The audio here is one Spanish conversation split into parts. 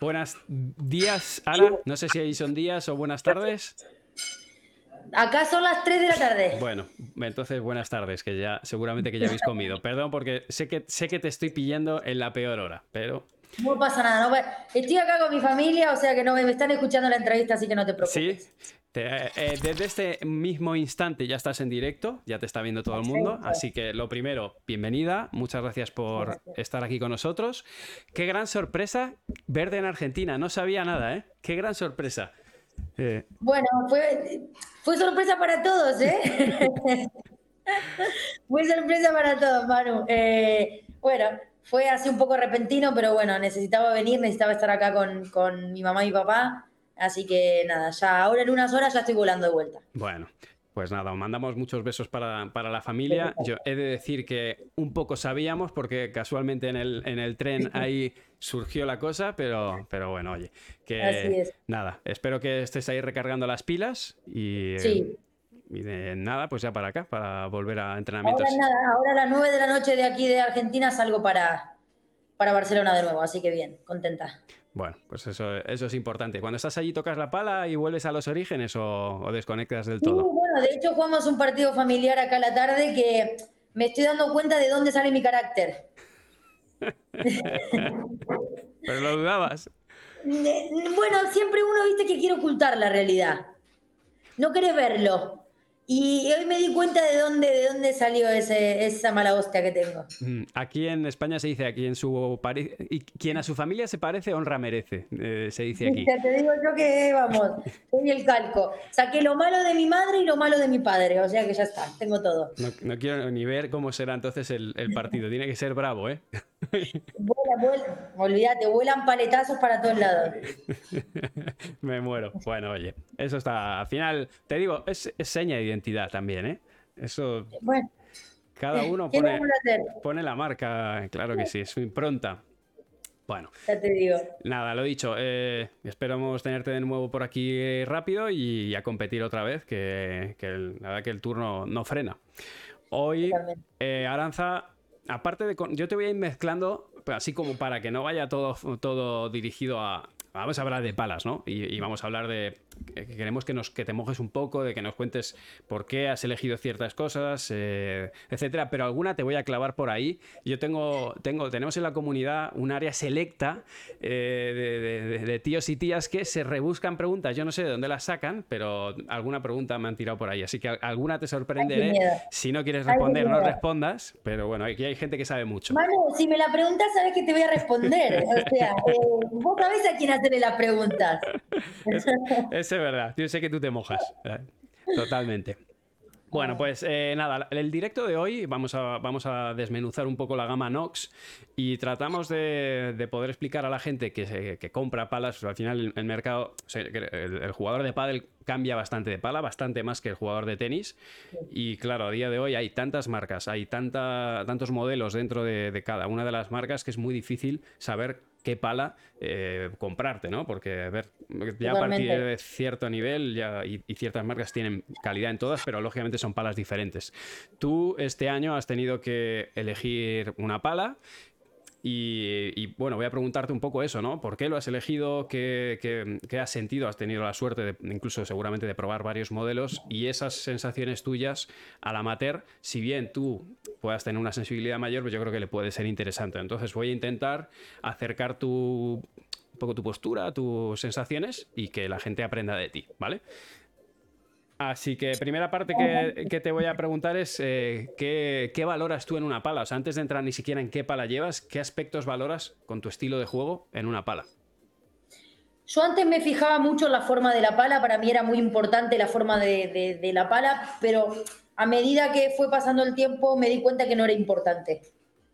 buenas días, Ana. No sé si ahí son días o buenas tardes. Acá son las 3 de la tarde. Bueno, entonces buenas tardes, que ya seguramente que ya habéis comido. Perdón porque sé que sé que te estoy pillando en la peor hora, pero no pasa nada, no, estoy acá con mi familia, o sea que no me están escuchando la entrevista, así que no te preocupes. Sí, eh, desde este mismo instante ya estás en directo, ya te está viendo todo el mundo, así que lo primero, bienvenida, muchas gracias por estar aquí con nosotros. Qué gran sorpresa verde en Argentina, no sabía nada, ¿eh? Qué gran sorpresa. Eh, bueno, fue, fue sorpresa para todos, ¿eh? fue sorpresa para todos, Manu. Eh, bueno, fue así un poco repentino, pero bueno, necesitaba venir, necesitaba estar acá con, con mi mamá y mi papá. Así que nada, ya ahora en unas horas ya estoy volando de vuelta. Bueno, pues nada, mandamos muchos besos para, para, la familia. Yo he de decir que un poco sabíamos porque casualmente en el, en el tren ahí surgió la cosa, pero, pero bueno, oye, que Así es. nada, espero que estés ahí recargando las pilas y, sí. Y de nada, pues ya para acá, para volver a entrenamientos. Ahora, nada, ahora a las 9 de la noche de aquí de Argentina salgo para, para Barcelona de nuevo, así que bien, contenta. Bueno, pues eso, eso es importante. Cuando estás allí, ¿tocas la pala y vuelves a los orígenes o, desconectas del todo? bueno, de hecho jugamos un partido familiar acá a la tarde que me estoy dando cuenta de dónde sale mi carácter. Pero lo dudabas. Bueno, siempre uno viste que quiere ocultar la realidad. No querés verlo. Y hoy me di cuenta de dónde, de dónde salió ese, esa mala hostia que tengo. Mm, aquí en España se dice, aquí en su y quien a su familia se parece, honra merece, eh, se dice aquí. te digo yo que, vamos, soy el calco. Saqué lo malo de mi madre y lo malo de mi padre, o sea que ya está, tengo todo. No, quiero ni ver cómo será entonces el, el partido, tiene que ser bravo, ¿eh? Vuela, vuela, olvídate, vuelan paletazos para todos lados. Me muero. Bueno, oye, eso está, al final, te digo, es, seña de identidad también, ¿eh? Eso... Bueno. Cada uno pone, pone la marca, claro que sí, es su impronta. Bueno, ya te digo. Nada, lo dicho. Eh, esperamos tenerte de nuevo por aquí rápido y a competir otra vez, que, la verdad que el turno no frena. Hoy, eh, Aranza, aparte de. Yo te voy a ir mezclando, así como para que no vaya todo, todo dirigido a. Vamos a hablar de palas, ¿no? y vamos a hablar de queremos que, nos, que te mojes un poco, de que nos cuentes por qué has elegido ciertas cosas, eh, etcétera, pero alguna te voy a clavar por ahí. Yo tengo, tengo tenemos en la comunidad un área selecta eh, de, tíos y tías que se rebuscan preguntas. Yo no sé de dónde las sacan, pero alguna pregunta me han tirado por ahí. Así que alguna te sorprenderé. Si no quieres responder, no respondas, pero bueno, aquí hay gente que sabe mucho. Manu, si me la preguntas, sabes que te voy a responder. O sea, eh, vos sabés a quién hacerle las preguntas. es verdad. Yo sé que tú te mojas. Totalmente. Bueno, pues eh, nada, el directo de hoy vamos a, vamos a desmenuzar un poco la gama Nox y tratamos de, poder explicar a la gente que, que compra palas, al final el, mercado, el, jugador de pádel cambia bastante de pala, bastante más que el jugador de tenis y claro, a día de hoy hay tantas marcas, hay tanta, tantos modelos dentro de, de cada una de las marcas que es muy difícil saber qué pala eh, comprarte, ¿no? Porque, a ver, ya a partir de cierto nivel ya, y, ciertas marcas tienen calidad en todas, pero lógicamente son palas diferentes. Tú este año has tenido que elegir una pala y, bueno, voy a preguntarte un poco eso, ¿no? ¿Por qué lo has elegido? ¿Qué, has sentido? Has tenido la suerte, de, incluso seguramente, de probar varios modelos y esas sensaciones tuyas al amateur, si bien tú puedas tener una sensibilidad mayor, pues yo creo que le puede ser interesante. Entonces voy a intentar acercar tu, un poco tu postura, tus sensaciones y que la gente aprenda de ti, ¿vale? Así que primera parte que, te voy a preguntar es eh, ¿qué, valoras tú en una pala? O sea, antes de entrar ni siquiera en qué pala llevas, ¿qué aspectos valoras con tu estilo de juego en una pala? Yo antes me fijaba mucho en la forma de la pala, para mí era muy importante la forma de, la pala, pero a medida que fue pasando el tiempo me di cuenta que no era importante.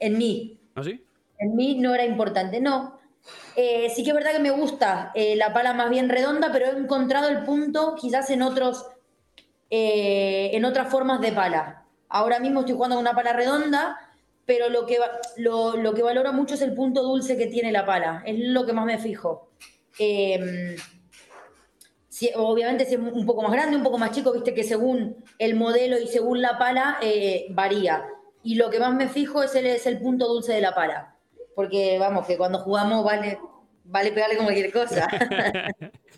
En mí. ¿Ah, sí? En mí no era importante, no. Eh, sí que es verdad que me gusta eh, la pala más bien redonda, pero he encontrado el punto quizás en otros eh, en otras formas de pala. Ahora mismo estoy jugando con una pala redonda, pero lo que, lo, que valoro mucho es el punto dulce que tiene la pala, es lo que más me fijo. Em, obviamente si es un poco más grande, un poco más chico, viste que según el modelo y según la pala eh, varía. Y lo que más me fijo es el, es el punto dulce de la pala. Porque vamos, que cuando jugamos vale vale pegarle con cualquier cosa.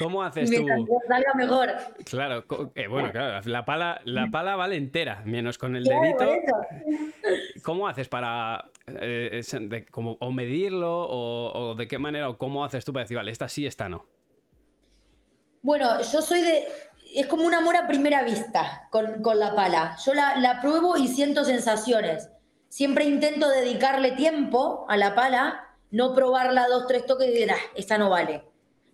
¿Cómo haces tú? Salga mejor. Claro, eh, bueno, claro, la pala, la pala vale entera, menos con el Claro, dedito. ¿Cómo haces para eh, de- como, o medirlo o, o de qué manera o cómo haces tú para decir, vale, esta sí, esta no? Bueno, yo soy de. Es como un amor a primera vista con, con la pala. Yo la, la pruebo y siento sensaciones. Siempre intento dedicarle tiempo a la pala, no probarla dos, tres toques y decir, ah, esta no vale.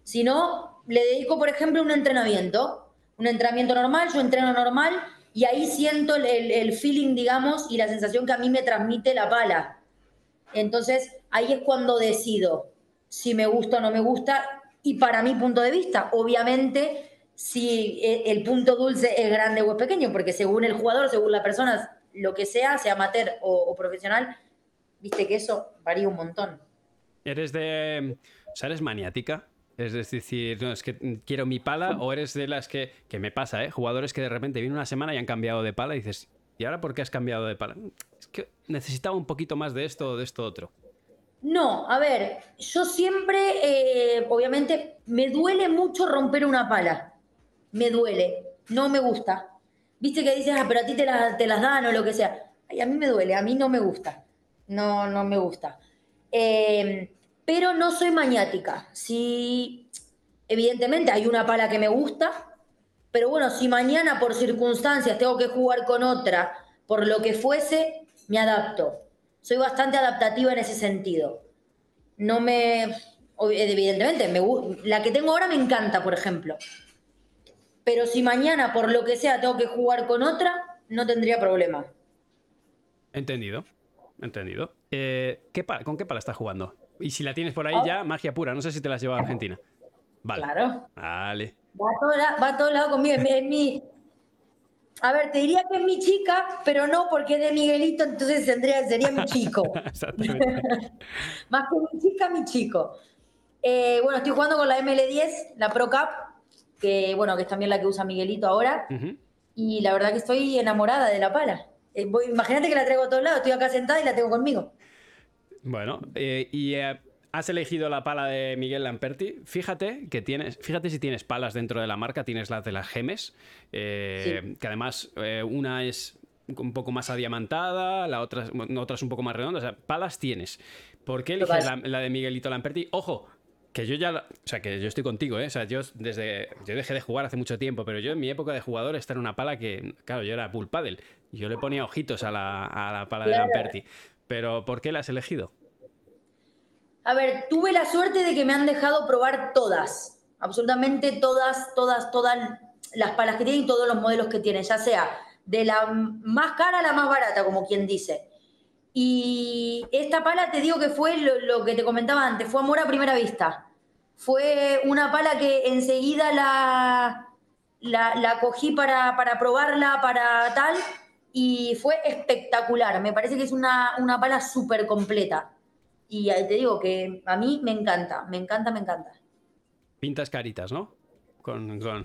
Sino, le dedico, por ejemplo, un entrenamiento. Un entrenamiento normal, yo entreno normal y ahí siento el, el- el feeling, digamos, y la sensación que a mí me transmite la pala. Entonces, ahí es cuando decido si me gusta o no me gusta y para mi punto de vista, obviamente, si e- el punto dulce es grande o es pequeño, porque según el jugador, según la persona, lo que sea, sea amateur o, o profesional, viste que eso varía un montón. ¿Eres de. O sea, eres maniática? Es decir, no, es que quiero mi pala, o eres de las que. Que me pasa, ¿eh? Jugadores que de repente vienen una semana y han cambiado de pala y dices, ¿y ahora por qué has cambiado de pala? Es que necesitaba un poquito más de esto o de esto otro. No, a ver, yo siempre, eh, obviamente, me duele mucho romper una pala. Me duele, no me gusta. Viste que dices, ah, pero a ti te, la- te las dan o lo que sea. Ay, a mí me duele, a mí no me gusta. No, no me gusta. Eh, pero no soy maniática. Si, evidentemente, hay una pala que me gusta, pero bueno, si mañana por circunstancias tengo que jugar con otra, por lo que fuese, me adapto. Soy bastante adaptativa en ese sentido. No me. Evidentemente, me, la que tengo ahora me encanta, por ejemplo. Pero si mañana, por lo que sea, tengo que jugar con otra, no tendría problema. Entendido. Entendido. Eh, ¿qué pala- ¿Con qué pala estás jugando? Y si la tienes por ahí Ah. ya, magia pura. No sé si te la has llevado a Argentina. Vale. Claro. Vale. Va a todos la- va a todos lados conmigo. Es mi, A ver, te diría que es mi chica, pero no porque es de Miguelito, entonces tendría, sería mi chico. Más que mi chica, mi chico. Eh, bueno, estoy jugando con la ML10, la Pro Cup, que bueno, que es también la que usa Miguelito ahora. Ujú. Y la verdad que estoy enamorada de la pala. Eh, voy- imagínate que la traigo a todos lados, estoy acá sentada y la tengo conmigo. Bueno, eh, y eh, has elegido la pala de Miguel Lamperti. Fíjate que tienes, fíjate si tienes palas dentro de la marca, tienes las de las Gemes, eh, que además eh, una es un poco más adiamantada, la otra, otra es un poco más redonda. O sea, palas tienes. ¿Por qué eliges la, de Miguelito Lamperti? Ojo, que yo ya, o sea, que yo estoy contigo, ¿eh? O sea, yo desde, yo dejé de jugar hace mucho tiempo, pero yo en mi época de jugador esta era una pala que, claro, yo era bull paddle. Yo le ponía ojitos a la, a la pala de. Lamperti. Pero ¿por qué la has elegido? A ver, tuve la suerte de que me han dejado probar todas, absolutamente todas, todas, todas las palas que tienen y todos los modelos que tienen, ya sea de la más cara a la más barata, como quien dice. Y esta pala te digo que fue lo, que te comentaba antes, fue amor a primera vista. Fue una pala que enseguida la, la, la cogí para, para probarla, para tal, y fue espectacular. Me parece que es una, una pala súper completa. Y te digo que a mí me encanta, me encanta, me encanta. Pintas caritas, ¿no? Con, con-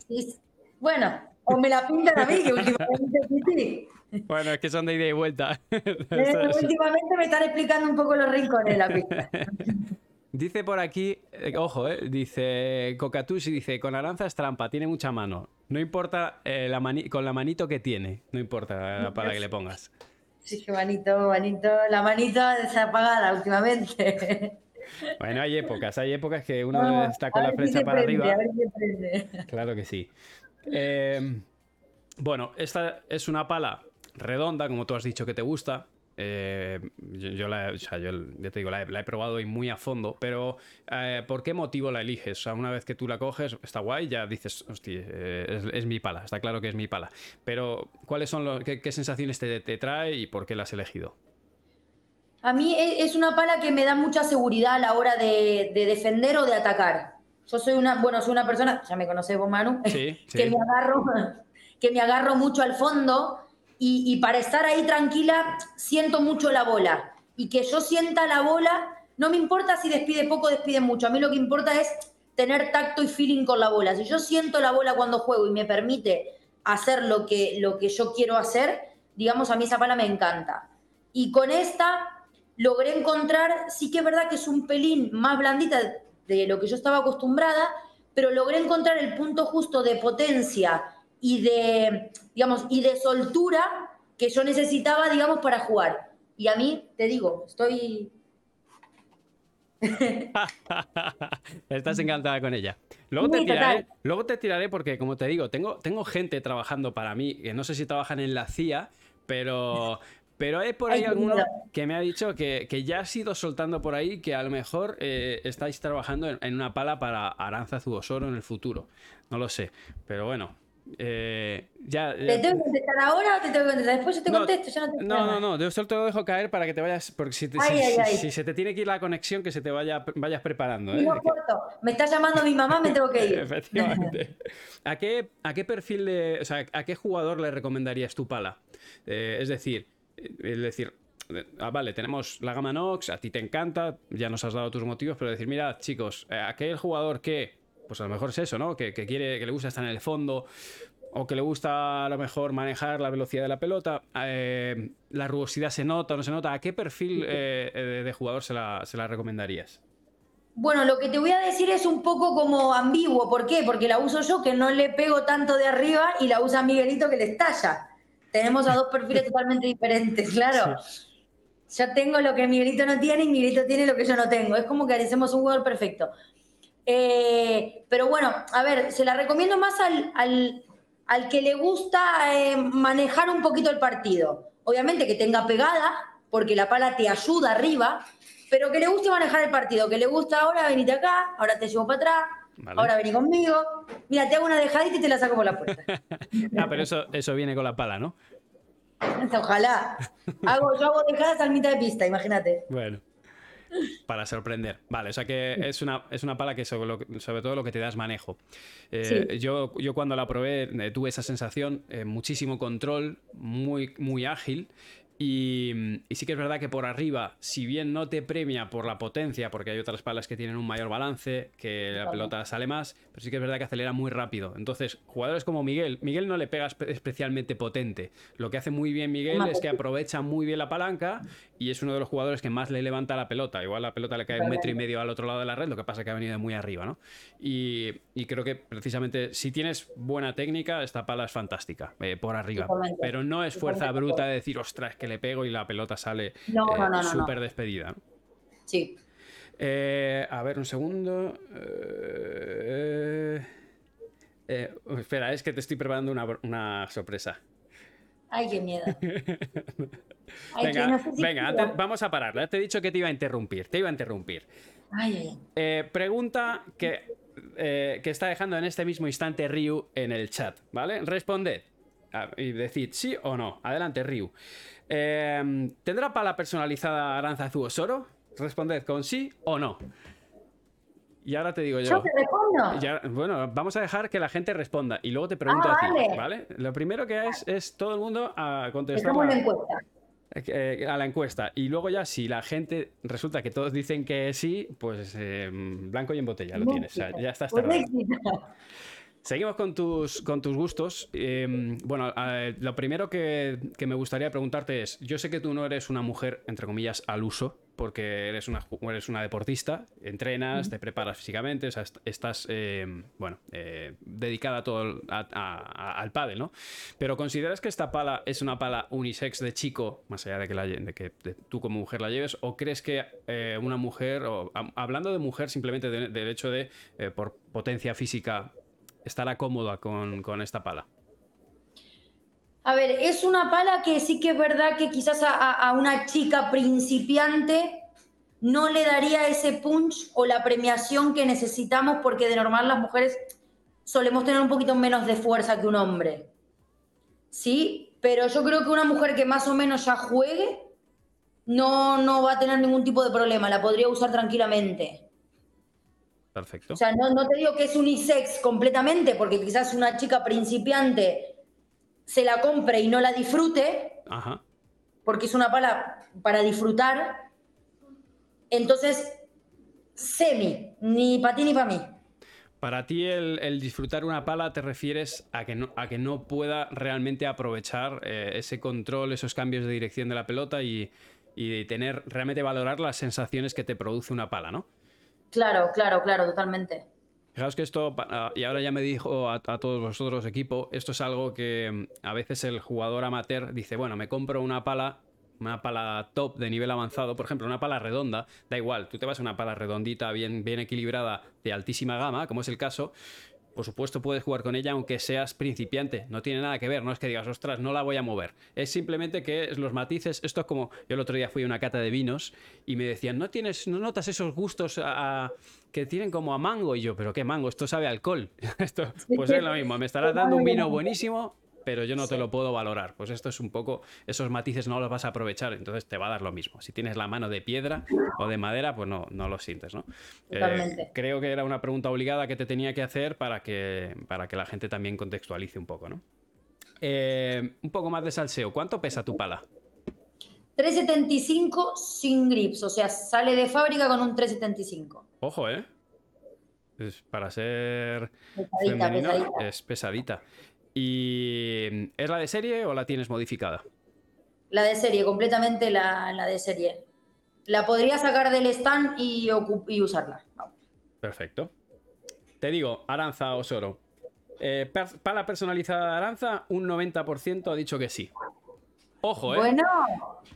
bueno, o me la pintan a mí, que últimamente sí. Bueno, es que son de ida y vuelta. Últimamente me están explicando un poco los rincones de la pista. Dice por aquí, eh, ojo, eh, dice Cocatusi, dice, con Aranza es trampa, tiene mucha mano. No importa eh, la mani- con la manito que tiene, no importa la pala que le pongas. Sí, que manito, manito, la manito desapagada últimamente. Bueno, hay épocas, hay épocas que uno Ah, está con la si flecha para prende, arriba. Si. Claro que sí. Eh, bueno, esta es una pala redonda, como tú has dicho que te gusta. Eh, yo, yo la, o sea, yo ya te digo, la he, la he probado y muy a fondo, pero eh, ¿por qué motivo la eliges? O sea, una vez que tú la coges, está guay, ya dices, hostia, eh, es, es mi pala, está claro que es mi pala. Pero, ¿cuáles son los, qué, qué sensaciones te, te trae y por qué la has elegido? A mí e- es una pala que me da mucha seguridad a la hora de, de defender o de atacar. Yo soy una, bueno, soy una persona, ya me conocés vos, Manu, Sí, que me agarro, que me agarro mucho al fondo y, para estar ahí tranquila siento mucho la bola. Y que yo sienta la bola, no me importa si despide poco o despide mucho. A mí lo que importa es tener tacto y feeling con la bola. Si yo siento la bola cuando juego y me permite hacer lo que, lo que yo quiero hacer, digamos, a mí esa pala me encanta. Y con esta logré encontrar, sí que es verdad que es un pelín más blandita, de lo que yo estaba acostumbrada, pero logré encontrar el punto justo de potencia y de, digamos, y de soltura que yo necesitaba, digamos, para jugar. Y a mí, te digo, estoy... Estás encantada con ella. Luego te, tiraré, luego te tiraré porque, como te digo, tengo, tengo gente trabajando para mí, que no sé si trabajan en la CIA, pero, pero hay por ahí alguno que me ha dicho que, ya has ido soltando por ahí que a lo mejor eh, estáis trabajando en, una pala para Aranzazu Osoro en el futuro. No lo sé. Pero bueno, eh, ya, ¿Te tengo que contestar ahora o te tengo que contestar? Después yo te contesto, ya no te No, no, no, yo solo te lo dejo caer para que te vayas, porque si, si, se te tiene que ir la conexión, que se te vaya, vayas preparando. ¿eh? Me está llamando mi mamá, me tengo que ir. Efectivamente. ¿A qué, ¿A qué perfil de, o sea, a qué jugador le recomendarías tu pala? Eh, es decir, es decir, ah, vale, tenemos la gama Nox, a ti te encanta, ya nos has dado tus motivos, pero decir, mira, chicos, eh, aquel jugador que pues a lo mejor es eso, ¿no? Que, quiere, que le gusta estar en el fondo, o que le gusta a lo mejor manejar la velocidad de la pelota, eh, la rugosidad se nota o no se nota. ¿A qué perfil eh, de jugador se la, recomendarías? Bueno, lo que te voy a decir es un poco como ambiguo. ¿Por qué? Porque la uso yo que no le pego tanto de arriba y la usa Miguelito que le estalla. Tenemos a dos perfiles totalmente diferentes, claro. Yo tengo lo que Miguelito no tiene y Miguelito tiene lo que yo no tengo. Es como que hacemos un jugador perfecto. Eh, pero bueno, a ver, se la recomiendo más al, al, que le gusta eh, manejar un poquito el partido. Obviamente que tenga pegada, porque la pala te ayuda arriba, pero que le guste manejar el partido, que le gusta ahora venite acá, ahora te llevo para atrás, ahora vení conmigo, mira, te hago una dejadita y te la saco por la puerta. ah, pero eso, eso viene con la pala, ¿no? Ojalá. Hago, yo hago dejadas al mitad de pista, imagínate. Bueno para sorprender. Vale, o sea que es una, es una pala que sobre, todo lo que te da es manejo. Eh, yo, yo cuando la probé eh, tuve esa sensación, eh, muchísimo control, muy, muy ágil y, sí que es verdad que por arriba, si bien no te premia por la potencia, porque hay otras palas que tienen un mayor balance, que la pelota sale más, pero sí que es verdad que acelera muy rápido. Entonces, jugadores como Miguel, Miguel no le pega especialmente potente. Lo que hace muy bien Miguel es que aprovecha muy bien la palanca y es uno de los jugadores que más le levanta la pelota. Igual la pelota le cae un metro y medio al otro lado de la red, lo que pasa es que ha venido muy arriba, ¿no? Y, creo que precisamente si tienes buena técnica, esta pala es fantástica, eh, por arriba. Pero no es fuerza bruta de decir, ostras, que le pego y la pelota sale eh, súper despedida. Sí. Eh, a ver, un segundo. espera, es que te estoy preparando una, sorpresa. Ay, qué miedo. venga, vamos a parar. Te he dicho que te iba a interrumpir. Te iba a interrumpir. pregunta que, que está dejando en este mismo instante Ryu en el chat, ¿vale? Responded y decid sí o no. Adelante, Ryu. Em, ¿Tendrá pala personalizada Aranzazu Osoro? Responded con sí o no. Y ahora te digo yo. ¿Yo te respondo? bueno, vamos a dejar que la gente responda y luego te pregunto ah, a ti, vale. Lo primero que es es todo el mundo a contestar. encuesta. Eh, a la encuesta. Y luego ya si la gente resulta que todos dicen que sí, pues em, blanco y en botella lo tienes. O sea, ya estás pues Seguimos con tus, con tus gustos. Em, bueno, lo primero que, me gustaría preguntarte es, yo sé que tú no eres una mujer, entre comillas, al uso, porque eres una, eres una deportista, entrenas, te preparas físicamente, estás, em, bueno, eh, dedicada todo al pádel, ¿no? Pero ¿consideras que esta pala es una pala unisex de chico, más allá de que, la, de que tú como mujer la lleves, o crees que eh, una mujer, o, hablando de mujer simplemente del hecho de, eh, por potencia física, estará cómoda con, esta pala? A ver, es una pala que sí que es verdad que quizás a, una chica principiante no le daría ese punch o la premiación que necesitamos porque de normal las mujeres solemos tener un poquito menos de fuerza que un hombre. ¿Sí? Pero yo creo que una mujer que más o menos ya juegue no, no va a tener ningún tipo de problema, la podría usar tranquilamente. Perfecto. O sea, no, te digo que es unisex completamente, porque quizás una chica principiante se la compre y no la disfrute, Ajá. porque es una pala para disfrutar. Entonces, semi, ni para ti ni para mí. Para ti el, disfrutar una pala te refieres a que no, a que no pueda realmente aprovechar eh, ese control, esos cambios de dirección de la pelota y, y tener realmente valorar las sensaciones que te produce una pala, ¿no? Claro, claro, claro, totalmente. Fijaos que esto, y ahora ya me dijo a, todos vosotros equipo, esto es algo que mm, a veces el jugador amateur dice, bueno, me compro una pala, una pala top de nivel avanzado, por ejemplo, una pala redonda, da igual, tú te vas a una pala redondita, bien, bien equilibrada, de altísima gama, como es el caso, por supuesto puedes jugar con ella aunque seas principiante, no tiene nada que ver, no es que digas, ostras, no la voy a mover, es simplemente que los matices, esto es como, yo el otro día fui a una cata de vinos y me decían, no tienes, no notas esos gustos a que tienen como a mango. Y yo, ¿pero qué mango? Esto sabe alcohol. esto, pues es lo mismo. Me estarás dando un vino buenísimo, pero yo no te lo puedo valorar. Pues esto es un poco, esos matices no los vas a aprovechar, entonces te va a dar lo mismo. Si tienes la mano de piedra o de madera, pues no, no lo sientes, ¿no? Eh, creo que era una pregunta obligada que te tenía que hacer para que, para que la gente también contextualice un poco, ¿no? Eh, un poco más de salseo. ¿Cuánto pesa tu pala? 375 sin grips, o sea, sale de fábrica con un 375. Ojo, ¿eh? Es para ser femenino es pesadita. ¿Y es la de serie o la tienes modificada? La de serie, completamente la, de serie. La podría sacar del stand y, y usarla. Perfecto. Te digo, Aranza Osoro. Eh, para personalizada de Aranza, un 90% ha dicho que sí. Ojo, ¿eh? Bueno.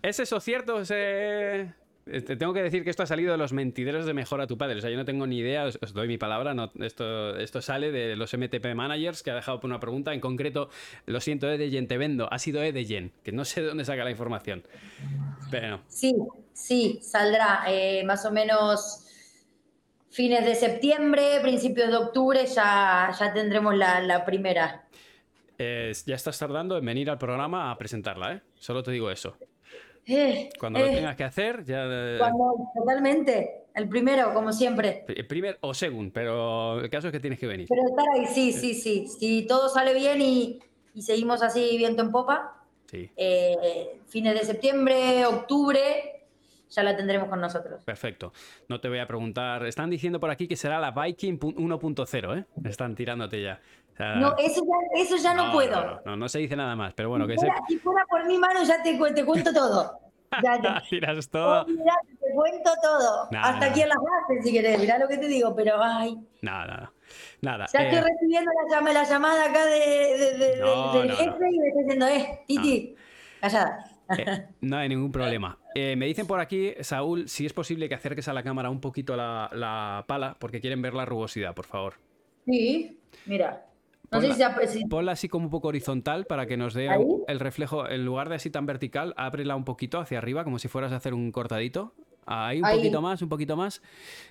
¿Es eso cierto? ¿Ese... Te este, tengo que decir que esto ha salido de los mentideros de Mejor a tu padre. O sea, yo no tengo ni idea, os, doy mi palabra. No, esto, esto sale de los MTP Managers que ha dejado por una pregunta. En concreto, lo siento, Edeyen, te vendo. Ha sido Edeyen, que no sé de dónde saca la información. Pero. Sí, sí, saldrá eh, más o menos fines de septiembre, principios de octubre, ya, ya tendremos la, primera. ya estás tardando en venir al programa a presentarla, ¿eh? Solo te digo eso. Eh, Cuando lo eh. tengas que hacer, ya. totalmente. El primero, como siempre. El primer o segundo, pero el caso es que tienes que venir. Pero estar ahí, sí, sí, sí. Si todo sale bien y, seguimos así viento en popa, sí. Eh, fines de septiembre, octubre, ya la tendremos con nosotros. Perfecto. No te voy a preguntar. Están diciendo por aquí que será la Viking 1.0, ¿eh? Están tirándote ya. no, eso ya, eso ya no, puedo. No, no, se dice nada más, pero bueno, si que fuera, Si fuera por mi mano ya te, te cuento todo. Ya, ya. Tiras todo. Oh, te cuento todo. Hasta aquí en las bases, si querés. Mirá lo que te digo, pero ay. Nada, nada. Nada. Ya estoy eh, recibiendo la, la, llamada acá de, de, de, del jefe y me está diciendo, eh, Titi, callada. Eh, no hay ningún problema. Eh, me dicen por aquí, Saúl, si es posible que acerques a la cámara un poquito la, pala, porque quieren ver la rugosidad, por favor. Sí, mira. No ponla, sé si ponla así como un poco horizontal para que nos dé el reflejo. En lugar de así tan vertical, ábrela un poquito hacia arriba, como si fueras a hacer un cortadito. Ahí un poquito más, un poquito más.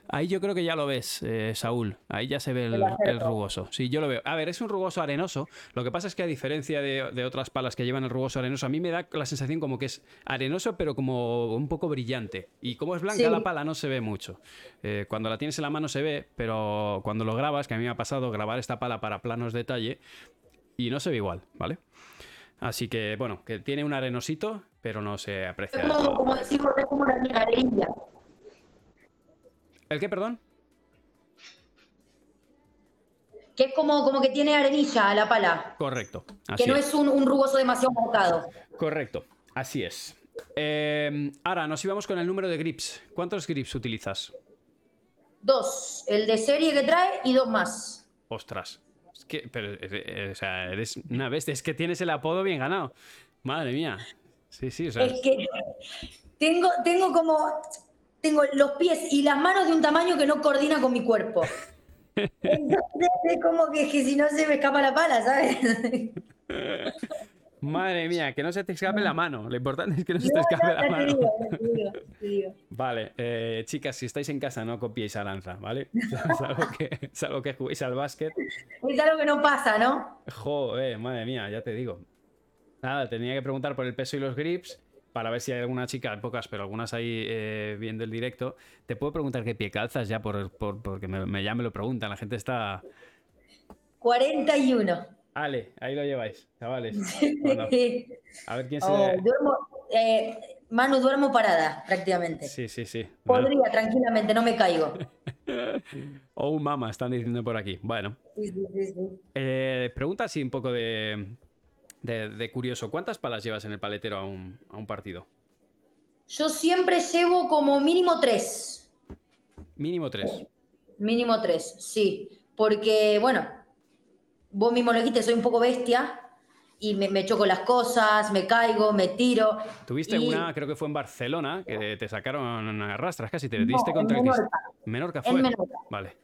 Ahí yo creo que ya lo ves, eh, Saúl. Ahí ya se ve el, rugoso. Sí, yo lo veo. A ver, es un rugoso arenoso. Lo que pasa es que a diferencia de, otras palas que llevan el rugoso arenoso, a mí me da la sensación como que es arenoso, pero como un poco brillante. Y como es blanca la pala, no se ve mucho. Eh, cuando la tienes en la mano se ve, pero cuando lo grabas, que a mí me ha pasado grabar esta pala para planos detalle, y no se ve igual, ¿vale? Así que, bueno, que tiene un arenosito, pero no se aprecia. Es como, como decimos, es como una. ¿El qué, perdón? Que es como, como que tiene arenilla a la pala. Correcto. que no es, un, rugoso demasiado marcado. Correcto, así es. Eh, ahora, nos íbamos con el número de grips. ¿Cuántos grips utilizas? Dos. El de serie que trae y dos más. Ostras que, pero, eh, eh, o sea, eres una bestia. Es que tienes el apodo bien ganado. Madre mía. Sí, sí, o sea. Es que tengo, tengo como. Tengo los pies y las manos de un tamaño que no coordina con mi cuerpo. Entonces es como que, que si no se me escapa la pala, ¿sabes? Madre mía, que no se te escape la mano. Lo importante es que no se te escape la mano. Vale, eh, chicas, si estáis en casa, no copiéis a Lanza, ¿vale? Es algo que, juguéis al básquet. Es algo que no pasa, ¿no? Joder, madre mía, ya te digo. Nada, tenía que preguntar por el peso y los grips para ver si hay alguna chica, pocas, pero algunas ahí eh, viendo el directo. Te puedo preguntar qué pie calzas ya, por, porque me, ya me lo preguntan. La gente está. 41. Ale, ahí lo lleváis, chavales. a ver quién se. Oh, duermo, eh, Manu, duermo parada, prácticamente. Sí, sí, sí. Podría, tranquilamente, no me caigo. oh, mama, están diciendo por aquí. Bueno. Sí, sí, sí. Eh, pregunta así un poco de, de, curioso. ¿Cuántas palas llevas en el paletero a un, a un partido? Yo siempre llevo como mínimo tres. Mínimo tres. Mínimo tres, sí. Porque, bueno, vos mismo lo dijiste, soy un poco bestia y me, choco las cosas, me caigo, me tiro. Tuviste una, creo que fue en Barcelona, que te sacaron arrastras casi, te diste contra el Menorca. Menorca fue. En Menorca. Vale.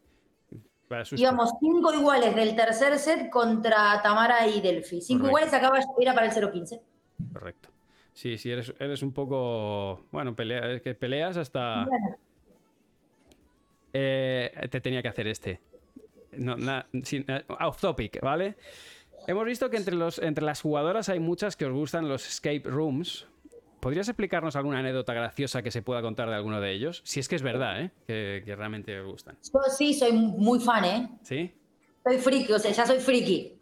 Íbamos cinco iguales del tercer set contra Tamara y Delphi. Cinco iguales acaba era para el 0-15. Correcto. Sí, sí, eres, eres un poco. Bueno, pelea, es que peleas hasta. Eh, te tenía que hacer este. No, off topic, ¿vale? Hemos visto que entre, los, entre las jugadoras hay muchas que os gustan los escape rooms. ¿Podrías explicarnos alguna anécdota graciosa que se pueda contar de alguno de ellos? Si es que es verdad, ¿eh? Que, realmente os gustan. Yo sí, soy muy fan, ¿eh? ¿Sí? Soy friki, o sea, ya soy friki.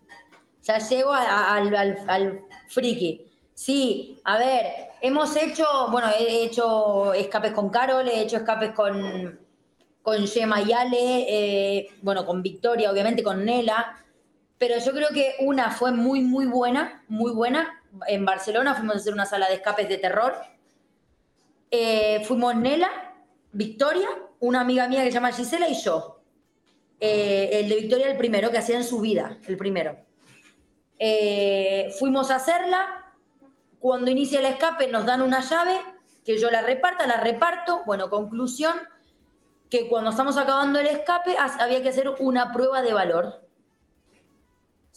Ya llego al, al friki. Sí, a ver, hemos hecho, bueno, he hecho escapes con Carol, he hecho escapes con, con Gemma y Ale, eh, bueno, con Victoria, obviamente, con Nela, pero yo creo que una fue muy, muy buena, muy buena. En Barcelona fuimos a hacer una sala de escapes de terror. Eh, fuimos Nela, Victoria, una amiga mía que se llama Gisela y yo. Eh, el de Victoria, el primero, que hacía en su vida, el primero. fuimos a hacerla. Cuando inicia el escape nos dan una llave que yo la reparta, la reparto. Bueno, conclusión, que cuando estamos acabando el escape había que hacer una prueba de valor.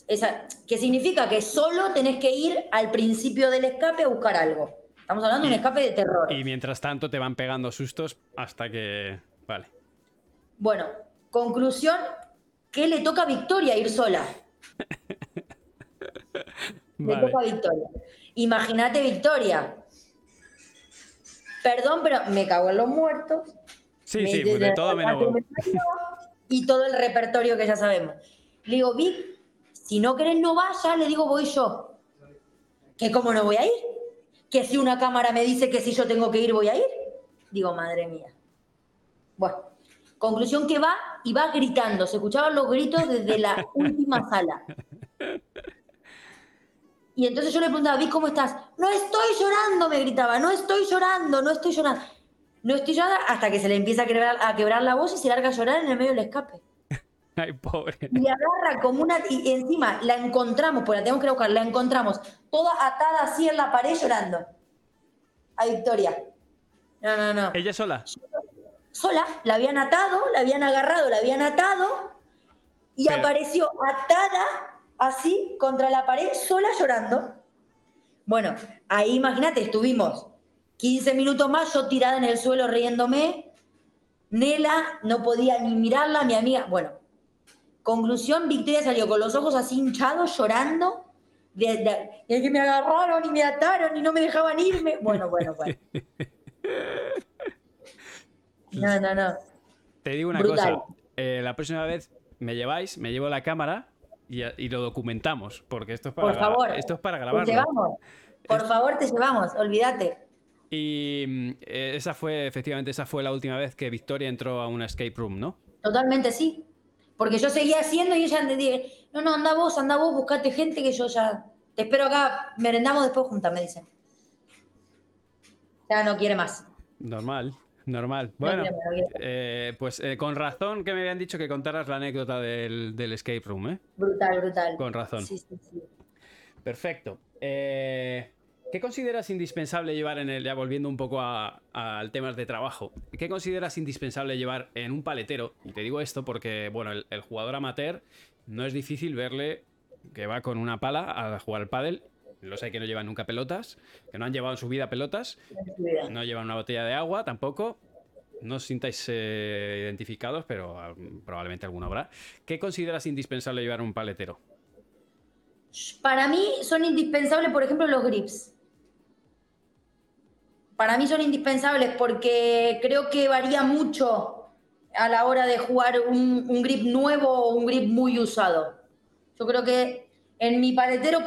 Esa, que significa que solo tenés que ir al principio del escape a buscar algo. Estamos hablando de un escape de terror. Y mientras tanto te van pegando sustos hasta que... Vale. Bueno, conclusión, ¿qué le toca a Victoria ir sola? Le toca a Victoria. Imagínate Victoria. Perdón, pero me cago en los muertos. Sí, sí, pues de todo menos. Y todo el repertorio que ya sabemos. Le digo, Vic, si no querés no vayas, le digo, voy yo. ¿Que cómo no voy a ir? ¿Que si una cámara me dice que si yo tengo que ir, voy a ir? Digo, madre mía. Bueno, conclusión que va y va gritando. Se escuchaban los gritos desde la última sala. Y entonces yo le preguntaba, Vic, ¿cómo estás? No estoy llorando, me gritaba, no estoy llorando, no estoy llorando. No estoy llorando hasta que se le empieza a quebrar, a quebrar la voz y se larga a llorar en el medio del escape. Ay, pobre. Y agarra como una. Y encima la encontramos, pues la tenemos que buscar, la encontramos toda atada así en la pared llorando. A Victoria. No, no, no. ¿Ella sola? Sola, la habían atado, la habían agarrado, la habían atado y apareció atada así contra la pared, sola llorando. Bueno, ahí imagínate, estuvimos 15 minutos más yo tirada en el suelo riéndome. Nela no podía ni mirarla, mi amiga. Bueno, conclusión, Victoria salió con los ojos así hinchados, llorando. y es que me agarraron y me ataron y no me dejaban irme. Bueno, bueno, bueno. No, no, no. Te digo una cosa. Eh, la próxima vez me lleváis, me llevo la cámara y, lo documentamos, porque esto es para, Por favor, esto es para grabarlo. Por favor, te llevamos, olvídate. Y mm, eh, esa fue, efectivamente, esa fue la última vez que Victoria entró a una escape room, ¿no? Totalmente sí. Porque yo seguía haciendo y ella me dije, no, no, anda vos, anda vos, buscate gente que yo ya te espero acá, merendamos después juntas, me dicen. Ya no quiere más. Normal, normal. Bueno, eh, pues eh, con razón que me habían dicho que contaras la anécdota del, del escape room, ¿eh? Brutal, brutal. Con razón. Sí, sí, sí. Perfecto. Eh, ¿Qué consideras indispensable llevar en el, ya volviendo un poco al tema de trabajo, qué consideras indispensable llevar en un paletero? Y te digo esto porque, bueno, el, jugador amateur no es difícil verle que va con una pala a jugar al pádel. Los hay que no llevan nunca pelotas, que no han llevado en su vida pelotas, no llevan una botella de agua tampoco. No os sintáis eh, identificados, pero ah, probablemente alguno habrá. ¿Qué consideras indispensable llevar en un paletero? Para mí son indispensables, por ejemplo, los grips para mí son indispensables porque creo que varía mucho a la hora de jugar un, grip nuevo o un grip muy usado. Yo creo que en mi paletero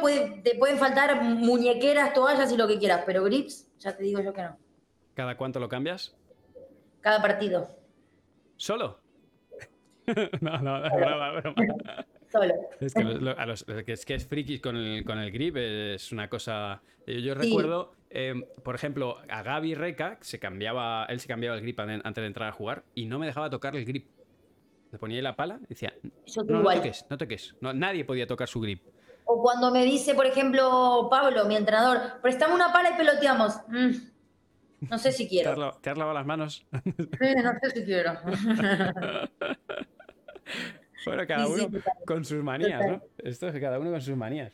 te pueden faltar muñequeras, toallas y lo que quieras, pero grips, ya te digo yo que no. ¿Cada cuánto lo cambias? Cada partido. ¿Solo? no, no, es broma, broma. Solo. Es que, a los, es, que es friki con el, con el grip, es una cosa. Yo, recuerdo Em, por ejemplo, a Gaby Reca se cambiaba, él se cambiaba el grip antes de entrar a jugar y no me dejaba tocar el grip. Le ponía ahí la pala y decía, Yo no, no toques, no toques. No, nadie podía tocar su grip. O cuando me dice, por ejemplo, Pablo, mi entrenador, prestame una pala y peloteamos. Mm, no sé si ¿Te quiero. te has lavado las manos? Sí, no sé si quiero. bueno, cada uno con sus manías. ¿no? Esto es cada uno con sus manías.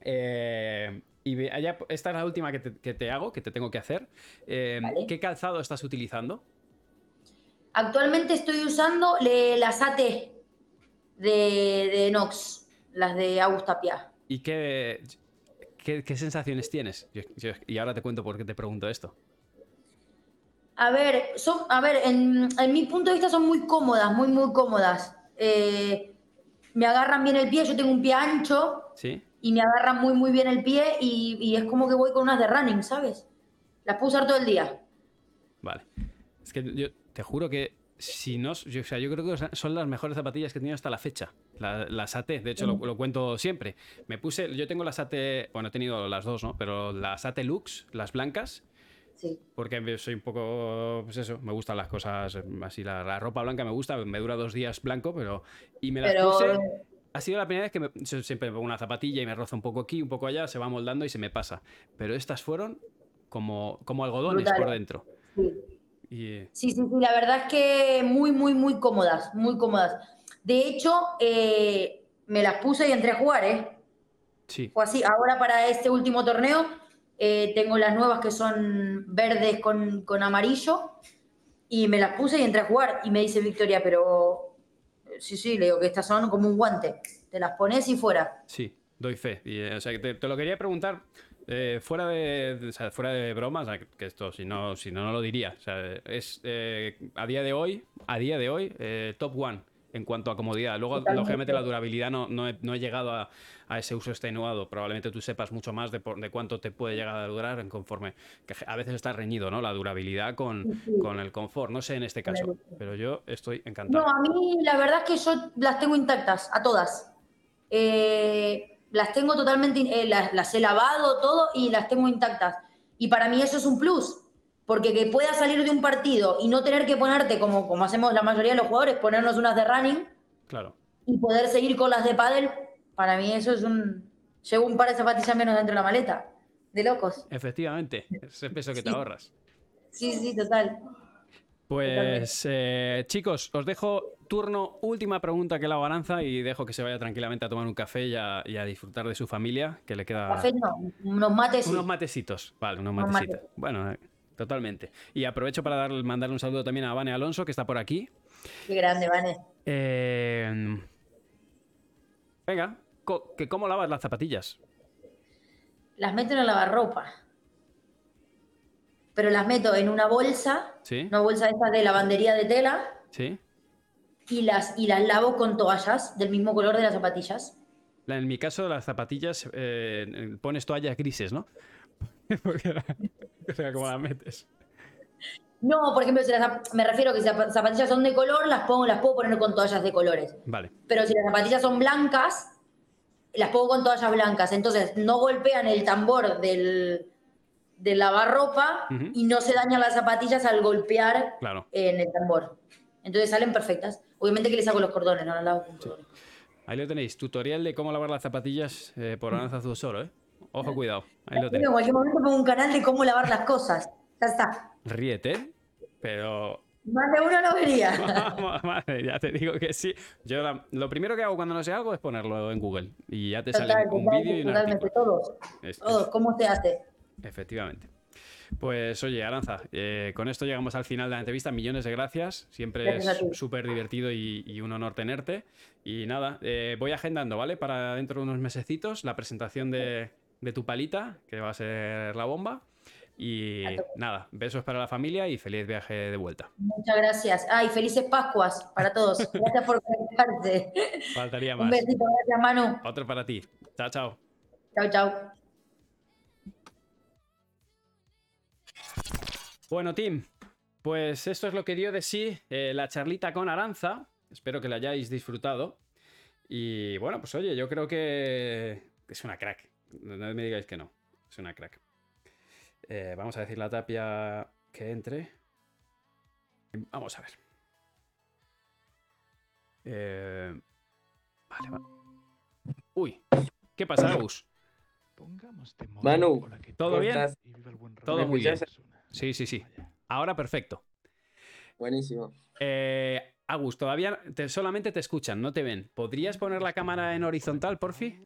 Eh, y ve- allá- esta es la última que te, que te hago, que te tengo que hacer. Eh, Vale. ¿Qué calzado estás utilizando? Actualmente estoy usando le- las AT de, de Nox, las de Agustapia. ¿Y qué, qué, qué sensaciones tienes? Yo- yo- y ahora te cuento por qué te pregunto esto. A ver, son, a ver, en, en mi punto de vista son muy cómodas, muy, muy cómodas. Eh, me agarran bien el pie, yo tengo un pie ancho ¿Sí? Y me agarran muy, muy bien el pie y, y es como que voy con unas de running, ¿sabes? Las puedo usar todo el día. Vale. Es que yo te juro que si no, yo, o sea, yo creo que son las mejores zapatillas que he tenido hasta la fecha. La- las AT, de hecho lo, lo cuento siempre. Me puse, yo tengo las AT, bueno, he tenido las dos, ¿no? Pero las AT Lux, las blancas, Sí. porque soy un poco, pues eso, me gustan las cosas así, la, la ropa blanca me gusta, me dura dos días blanco, pero... Y me las Pero- puse... Ha sido la primera vez que me, yo siempre me pongo una zapatilla y me roza un poco aquí, un poco allá, se va moldando y se me pasa. Pero estas fueron como, como algodones Brutales. por dentro. sí. Y, Sí, sí, sí, la verdad es que muy, muy, muy cómodas, muy cómodas. De hecho, eh, me las puse y entré a jugar, ¿eh? sí, Fue así. Ahora para este último torneo eh, tengo las nuevas que son verdes con, con amarillo y me las puse y entré a jugar. Y me dice Victoria, pero eh, sí, sí, le digo que estas son como un guante. Te las pones y fuera. Sí, doy fe. Y, eh, o sea, te, te lo quería preguntar eh, fuera de, fuera de sea, que esto si no, si no, no lo diría. O sea, es eh, a día de hoy, a día de hoy, eh, top one en cuanto a comodidad. Luego, Totalmente. lógicamente, la durabilidad no, no, he, no he llegado a, a ese uso extenuado. Probablemente tú sepas mucho más de, por- de cuánto te puede llegar a durar en conforme. Que a veces está reñido, ¿no? La durabilidad con, Sí, sí. con el confort. No sé en este caso, pero yo estoy No, encantado. a mí la verdad es que yo las tengo intactas, a todas. Eh, las tengo totalmente, eh, las, las he lavado todo y las tengo intactas. Y para mí eso es un plus, porque que puedas salir de un partido y no tener que ponerte, como, como hacemos la mayoría de los jugadores, ponernos unas de running Claro. y poder seguir con las de pádel, para mí eso es un... Llevo un par de zapatillas menos dentro de la maleta. De locos. Efectivamente, ese peso que te ahorras. Sí, sí, total. Pues eh, chicos, os dejo turno, última pregunta que le hago a Aranza y dejo que se vaya tranquilamente a tomar un café y a, y a disfrutar de su familia, que le queda Café no, unos mates sí. unos matecitos. Vale, unos Unos matecitos. Bueno, eh, totalmente. Y aprovecho para dar, mandarle un saludo también a Vane Alonso, que está por aquí. Qué grande, Vane. Eh, venga, que ¿cómo lavas las zapatillas? Las meto en el lavarropa. Pero las meto en una bolsa, ¿Sí? una bolsa de estas de lavandería de tela, ¿Sí? y las, y las lavo con toallas del mismo color de las zapatillas. La- En mi caso, las zapatillas eh, pones toallas grises, ¿no? Porque o sea, como las metes. No, por ejemplo, si las zap- me refiero a que si las zapatillas son de color, las, pongo, las puedo poner con toallas de colores. Vale. Pero si las zapatillas son blancas, las pongo con toallas blancas. Entonces no golpean el tambor del, del lavarropa Ujú. y no se dañan las zapatillas al golpear Claro. en el tambor. Entonces salen perfectas. Obviamente que les hago los cordones, no las lavo con cordones. Ahí lo tenéis, tutorial de cómo lavar las zapatillas eh, por Aranza Zuzoro, ¿eh? Ojo, cuidado. Ahí lo En tenéis. cualquier momento pongo un canal de cómo lavar las cosas. Ya está. Ríete, pero... Más de uno no vería. Madre, ya te digo que sí. Yo la- lo primero que hago cuando no sé algo es ponerlo en Google y ya te sale un vídeo y un totalmente, artículo. todos. Es- Todos, ¿cómo se hace? efectivamente. Pues oye, Aranza, eh, con esto llegamos al final de la entrevista. Millones de gracias. Siempre Gracias es súper divertido y, y un honor tenerte. Y nada, eh, voy agendando, ¿vale? Para dentro de unos mesecitos la presentación de, de tu palita, que va a ser la bomba. Y nada, besos para la familia y feliz viaje de vuelta. Muchas gracias. Ay, felices Pascuas para todos. Gracias por conectarte. Faltaría Un más. besito, gracias Manu. Otro para ti. Chao, chao. Chao, chao. Bueno, Tim, pues esto es lo que dio de sí eh, la charlita con Aranza. Espero que la hayáis disfrutado. Y bueno, pues oye, yo creo que es una crack. No me digáis que no. Es una crack. Eh, vamos a decir la tapia que entre. Vamos a ver. Eh, vale, va. Uy, ¿qué pasa, Agus? Manu, ¿todo bien? estás? Todo muy bien. Sí, sí, sí. Ahora perfecto. Buenísimo. Eh, Agus, todavía te- solamente te escuchan, no te ven. ¿Podrías poner la cámara en horizontal, porfi?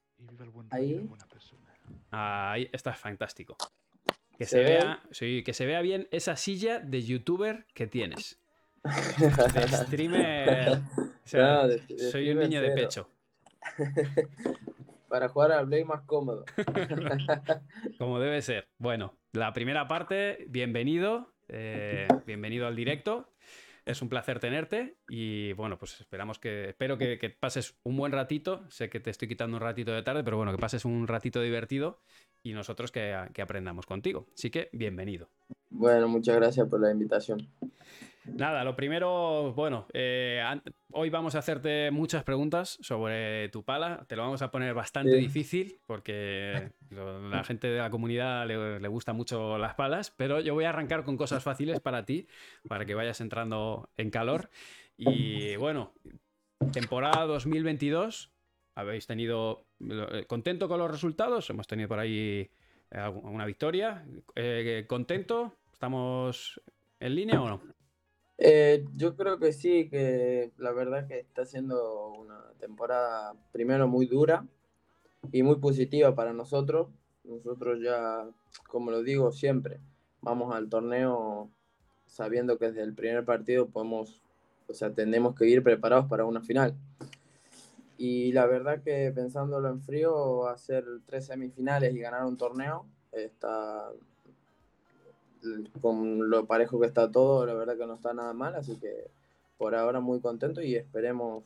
Ahí. Ahí está fantástico. Que ¿Se se, ve? vea, sí, que se vea bien esa silla de youtuber que tienes. De streamer. O sea, No, de- de soy un niño de pecho. Para jugar al Play más cómodo. Como debe ser. Bueno, la primera parte, bienvenido. eh, bienvenido al directo. Es un placer tenerte y bueno, pues esperamos que, espero que, pases un buen ratito. Sé que te estoy quitando un ratito de tarde, pero bueno, que pases un ratito divertido y nosotros que, que aprendamos contigo. Así que bienvenido. Bueno, muchas gracias por la invitación. Nada, lo primero, bueno, eh, hoy vamos a hacerte muchas preguntas sobre tu pala. Te lo vamos a poner bastante Sí. difícil porque la gente de la comunidad le, le gusta mucho las palas, pero yo voy a arrancar con cosas fáciles para ti, para que vayas entrando en calor. Y bueno, temporada 2022, habéis tenido, eh, contento con los resultados, hemos tenido por ahí eh, una victoria. Eh, ¿Contento? ¿Estamos en línea o no? Eh, yo creo que sí, que la verdad que está siendo una temporada primero muy dura y muy positiva para nosotros. Nosotros ya, como lo digo siempre, vamos al torneo sabiendo que desde el primer partido podemos, o sea, tenemos que ir preparados para una final. Y la verdad que pensándolo en frío, hacer tres semifinales y ganar un torneo está con lo parejo que está todo, la verdad que no está nada mal, así que por ahora muy contento y esperemos,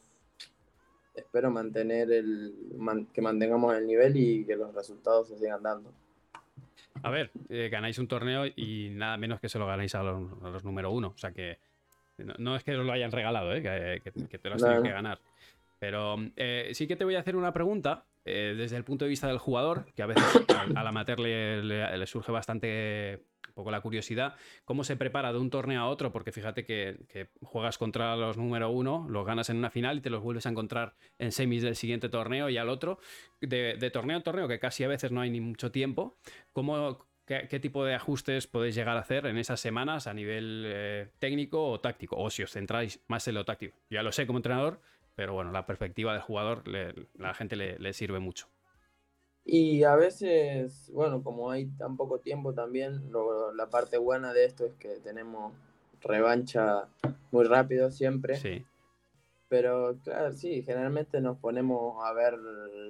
espero mantener el, man- que mantengamos el nivel y que los resultados se sigan dando. A ver, eh, ganáis un torneo y nada menos que se lo ganáis a los, a los número uno. O sea que no, no es que os lo hayan regalado, ¿eh? que, que- que te lo has No, tenido no. que ganar. Pero eh, sí que te voy a hacer una pregunta eh, desde el punto de vista del jugador, que a veces al, al amateur le, surge bastante un poco la curiosidad. ¿Cómo se prepara de un torneo a otro? Porque fíjate que, juegas contra los número uno, los ganas en una final y te los vuelves a encontrar en semis del siguiente torneo y al otro. De, torneo en torneo, que casi a veces no hay ni mucho tiempo. ¿Cómo, qué, qué tipo de ajustes podéis llegar a hacer en esas semanas a nivel eh, técnico o táctico? O si os centráis más en lo táctico. Ya lo sé como entrenador, pero bueno, la perspectiva del jugador, le- la gente le, le sirve mucho. Y a veces, bueno, como hay tan poco tiempo también, lo- la parte buena de esto es que tenemos revancha muy rápido siempre. Sí, Pero claro, sí, generalmente nos ponemos a ver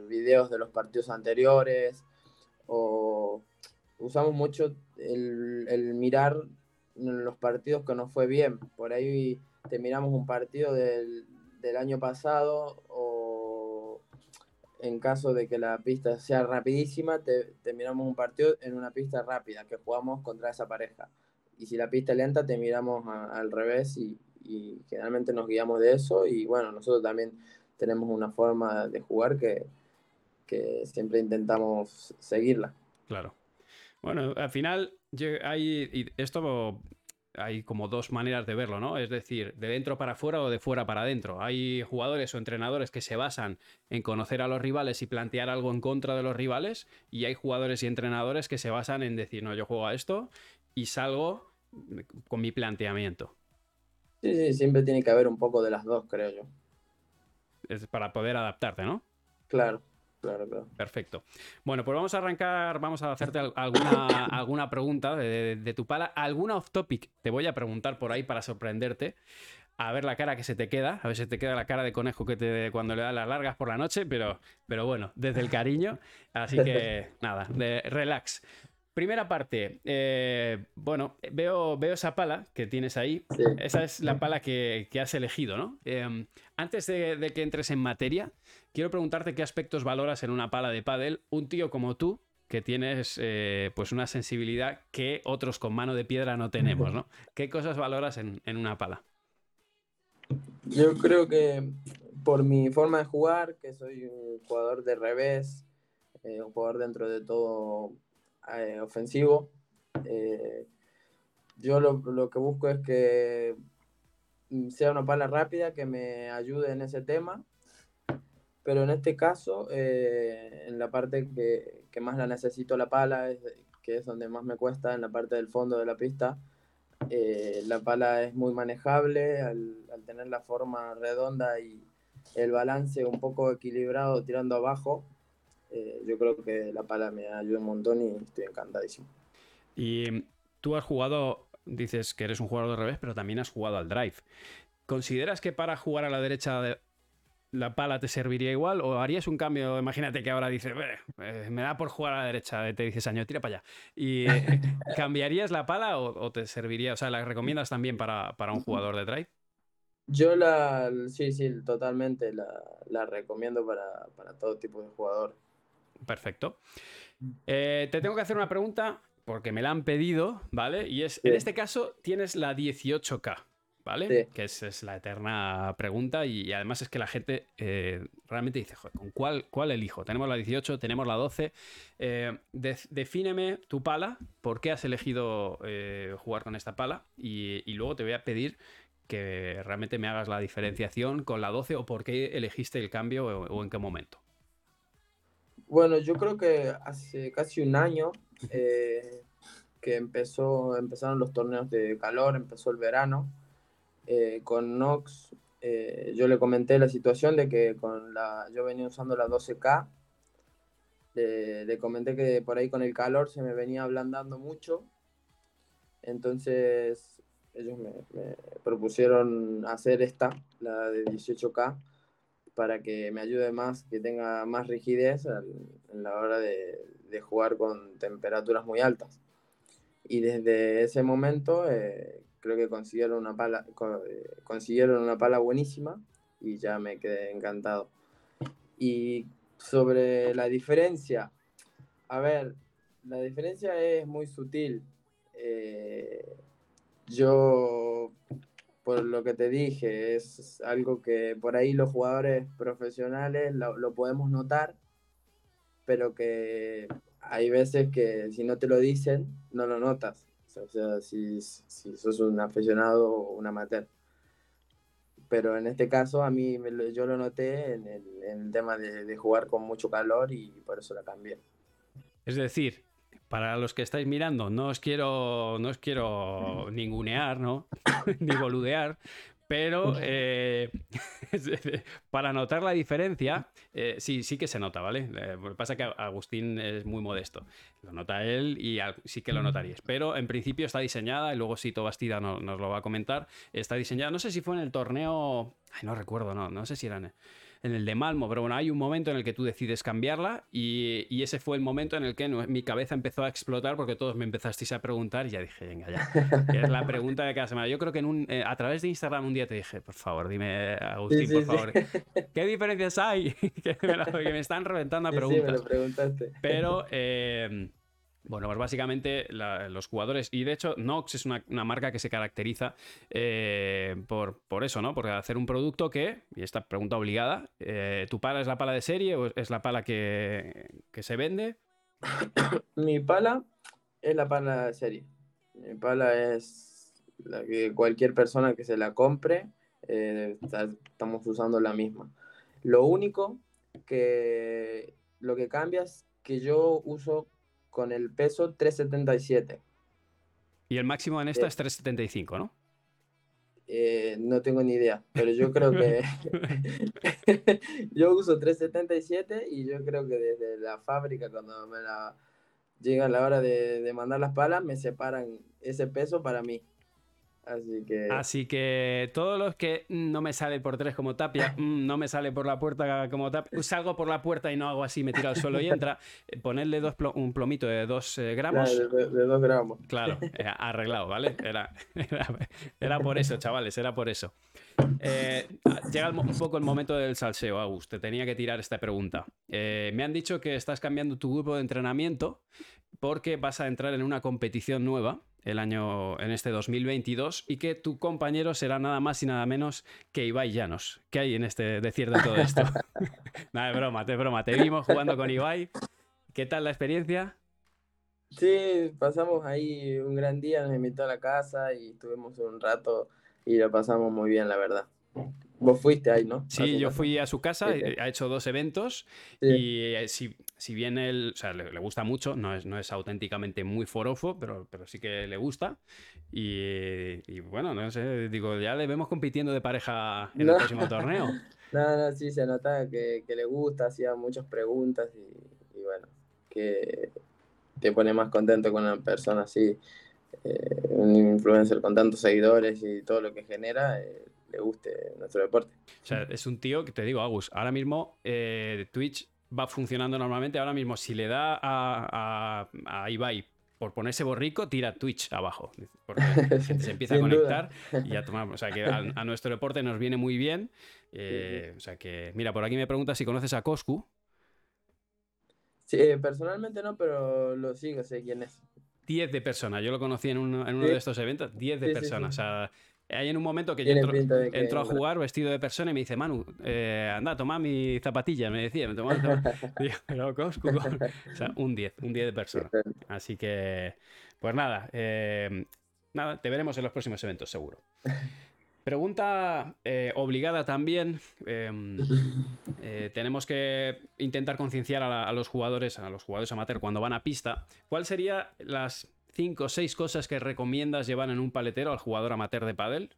videos de los partidos anteriores o usamos mucho el, el mirar los partidos que nos fue bien. Por ahí te miramos un partido del, del año pasado o en caso de que la pista sea rapidísima, te, miramos un partido en una pista rápida que jugamos contra esa pareja. Y si la pista es lenta, te miramos a- al revés y, y generalmente nos guiamos de eso. Y bueno, nosotros también tenemos una forma de jugar que, que siempre intentamos seguirla. claro. Bueno, al final yo- hay esto hay como dos maneras de verlo, ¿no? Es decir, de dentro para afuera o de fuera para adentro. Hay jugadores o entrenadores que se basan en conocer a los rivales y plantear algo en contra de los rivales, y hay jugadores y entrenadores que se basan en decir, no, yo juego a esto y salgo con mi planteamiento. Sí, sí, siempre tiene que haber un poco de las dos, creo yo. Es para poder adaptarte, ¿no? Claro, claro, claro. Perfecto. Bueno, pues vamos a arrancar, vamos a hacerte al- alguna, alguna pregunta de, de- de tu pala, alguna off topic. Te voy a preguntar por ahí para sorprenderte. A ver la cara que se te queda, a ver si te queda la cara de conejo que te cuando le das las largas por la noche, pero, pero bueno, desde el cariño. Así que nada, de, relax. Primera parte, eh, bueno, veo, veo esa pala que tienes ahí. Sí. Esa es la pala que, que has elegido, ¿no? Eh, antes de, de que entres en materia, quiero preguntarte qué aspectos valoras en una pala de pádel un tío como tú que tienes eh, pues una sensibilidad que otros con mano de piedra no tenemos, ¿no? ¿Qué cosas valoras en, en una pala? Yo creo que por mi forma de jugar, que soy un jugador de revés, eh, un jugador dentro de todo eh, ofensivo, yo lo, lo que busco es que sea una pala rápida que me ayude en ese tema. Pero en este caso, eh, en la parte que, que, más la necesito la pala, es, que es donde más me cuesta, en la parte del fondo de la pista, eh, la pala es muy manejable al, al, tener la forma redonda y el balance un poco equilibrado tirando abajo. Eh, yo creo que la pala me ayuda un montón y estoy encantadísimo. Y tú has jugado, dices que eres un jugador de revés, pero también has jugado al drive. ¿Consideras que para jugar a la derecha de la pala te serviría igual o harías un cambio? Imagínate que ahora dices, eh, me da por jugar a la derecha, te dices año, tira para allá. ¿Y eh, cambiarías la pala o, te serviría? O sea, ¿la recomiendas también para, para un jugador de drive? Yo la, sí, sí, totalmente la, la recomiendo para, para, todo tipo de jugador. Perfecto. Eh, te tengo que hacer una pregunta porque me la han pedido, ¿vale? Y es, sí. en este caso, tienes la 18K. ¿Vale? Sí. Que es, es, la eterna pregunta y, además es que la gente eh, realmente dice, joder, ¿con cuál, cuál elijo? Tenemos la 18, tenemos la 12. Eh, de, defíneme tu pala, por qué has elegido eh, jugar con esta pala y, y, luego te voy a pedir que realmente me hagas la diferenciación con la 12 o por qué elegiste el cambio o, o en qué momento. Bueno, yo creo que hace casi un año eh, que empezó, empezaron los torneos de calor, empezó el verano eh, con Nox, eh, yo le comenté la situación de que con la, yo venía usando la 12K, le, comenté que por ahí con el calor se me venía ablandando mucho, entonces ellos me, propusieron hacer esta, la de 18K, para que me ayude más, que tenga más rigidez en la hora de, de, jugar con temperaturas muy altas. Y desde ese momento eh, creo que consiguieron una pala, consiguieron una pala buenísima y ya me quedé encantado. Y sobre la diferencia, a ver, la diferencia es muy sutil. Eh, yo, por lo que te dije, es algo que por ahí los jugadores profesionales lo podemos notar, pero que hay veces que si no te lo dicen, no lo notas. O sea, si, si sos un aficionado o un amateur. Pero en este caso, a mí yo lo noté en el, en el tema de, de, jugar con mucho calor y por eso la cambié. Es decir, para los que estáis mirando, no os quiero, no os quiero ningunear, ¿no? Ni boludear, pero eh, para notar la diferencia, eh, sí, sí que se nota, ¿vale? Eh, lo que pasa es que Agustín es muy modesto. Lo nota él y sí que lo notaríais. Pero en principio está diseñada, y luego Sito Bastida nos, nos lo va a comentar. Está diseñada, no sé si fue en el torneo. Ay, no recuerdo, no, no sé si era en en el de Malmo, pero bueno, hay un momento en el que tú decides cambiarla y, y ese fue el momento en el que no, mi cabeza empezó a explotar porque todos me empezasteis a preguntar y ya dije, venga, ya. es la pregunta de cada semana. Yo creo que en un, eh, a través de Instagram un día te dije, por favor, dime, Agustín, sí, sí, por favor, sí. ¿qué diferencias hay? que, me, que, me, están reventando a preguntas. Sí, me lo preguntaste. Pero... Eh, bueno, pues básicamente los jugadores, y de hecho Nox es una, marca que se caracteriza eh, por, por, eso, ¿no? Por hacer un producto que, y esta pregunta obligada, eh, ¿tu pala es la pala de serie o es la pala que, que se vende? Mi pala es la pala de serie. Mi pala es la que cualquier persona que se la compre, eh, estamos usando la misma. Lo único que lo que cambia es que yo uso con el peso 377. Y el máximo en esta eh, es 375, ¿no? Eh, no tengo ni idea, pero yo creo que yo uso 377 y yo creo que desde la fábrica cuando me la llega la hora de, de mandar las palas me separan ese peso para mí. Así que... Así que todos los que no me sale por tres como tapia, mm, no me sale por la puerta como tapia, salgo por la puerta y no hago así, me tiro al suelo y entra, eh, ponerle dos un plomito de dos eh, gramos. Claro, de, de, dos gramos. Claro, eh, arreglado, ¿vale? Era, era, era, por eso, chavales, era por eso. Eh, llega un poco el momento del salseo, Agus. Te tenía que tirar esta pregunta. Eh, me han dicho que estás cambiando tu grupo de entrenamiento porque vas a entrar en una competición nueva el año en este 2022 y que tu compañero será nada más y nada menos que Ibai Llanos. ¿Qué hay en este decir de todo esto? nada, de broma, de broma. Te vimos jugando con Ibai. ¿Qué tal la experiencia? Sí, pasamos ahí un gran día, nos invitó a la casa y estuvimos un rato y lo pasamos muy bien, la verdad. Vos fuiste ahí, ¿no? Sí, yo fui a su casa, eh, ha hecho dos eventos y eh, si, si, bien él, o sea, le, gusta mucho, no es, no es auténticamente muy forofo, pero, pero sí que le gusta. Y, bueno, no sé, digo, ya le vemos compitiendo de pareja en el próximo torneo. No, no, sí, se nota que, que le gusta, hacía muchas preguntas y, bueno, que te pone más contento con una persona así, eh, un influencer con tantos seguidores y todo lo que genera le guste nuestro deporte. O sea, es un tío que te digo, Agus, ahora mismo eh, Twitch va funcionando normalmente. Ahora mismo, si le da a, a, Ibai por ponerse borrico, tira Twitch abajo. Porque se empieza a conectar y ya tomamos. O sea, que a, nuestro deporte nos viene muy bien. Eh, o sea, que, mira, por aquí me pregunta si conoces a Coscu. Sí, personalmente no, pero lo sigo, sé quién es. 10 de personas. Yo lo conocí en, uno de estos eventos. 10 de personas. O sea, hay en un momento que yo entro, a jugar vestido de persona y me dice, Manu, eh, anda, toma mi zapatilla, me decía. Me toma, Coscu, o sea, un 10, un 10 de persona. Así que, pues nada, eh, nada, te veremos en los próximos eventos, seguro. Pregunta eh, obligada también. Em, tenemos que intentar concienciar a, a, los jugadores, a los jugadores amateur cuando van a pista. ¿Cuál sería las cinco o seis cosas que recomiendas llevar en un paletero al jugador amateur de pádel,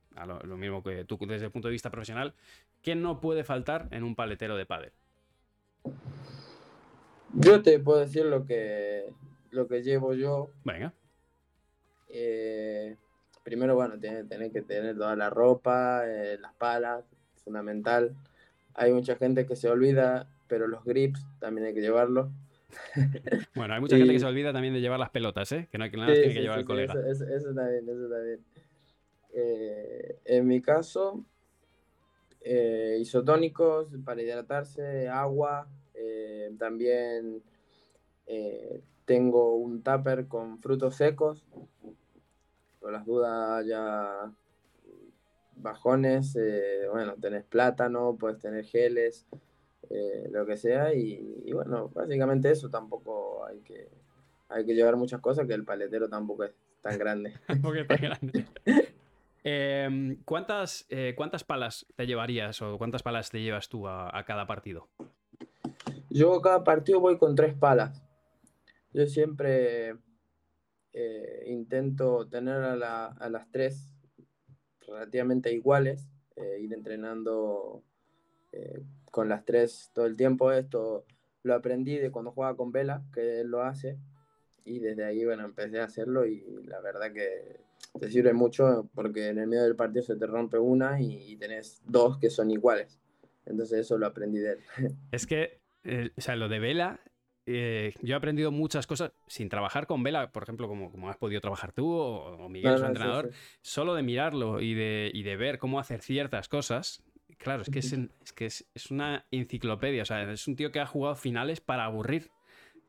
lo, mismo que tú desde el punto de vista profesional, ¿qué no puede faltar en un paletero de pádel? Yo te puedo decir lo que, lo que llevo yo. Venga. Eh, primero, bueno, tienes, que tener toda la ropa, eh, las palas, fundamental. Hay mucha gente que se olvida, pero los grips también hay que llevarlos. Bueno, hay mucha gente que se olvida también de llevar las pelotas, ¿eh? Que no hay que, nada tiene que llevar el colega. Eso, también, eso también. Eh, en mi caso, eh, isotónicos para hidratarse, agua, eh, también tengo un tupper con frutos secos, por las dudas ya bajones, bueno, tenés plátano, puedes tener geles, eh, lo que sea. Y, bueno, básicamente eso tampoco hay que, hay que llevar muchas cosas, que el paletero tampoco es tan grande. es tan grande. Em, ¿cuántas, eh, ¿Cuántas palas te llevarías o cuántas palas te llevas tú a, cada partido? Yo a cada partido voy con tres palas. Yo siempre eh, intento tener a, a, las tres relativamente iguales, ir entrenando con las tres todo el tiempo. Esto lo aprendí de cuando jugaba con Vela, que él lo hace. Y desde ahí, bueno, empecé a hacerlo y la verdad que te sirve mucho porque en el medio del partido se te rompe una y, tenés dos que son iguales. Entonces eso lo aprendí de él. Es que, eh, o sea, lo de Vela, eh, yo he aprendido muchas cosas sin trabajar con Vela, por ejemplo, como, como has podido trabajar tú o, Miguel, su entrenador, solo de mirarlo y de, y de ver cómo hacer ciertas cosas, Claro, es que, es, que es, una enciclopedia. O sea, es un tío que ha jugado finales para aburrir.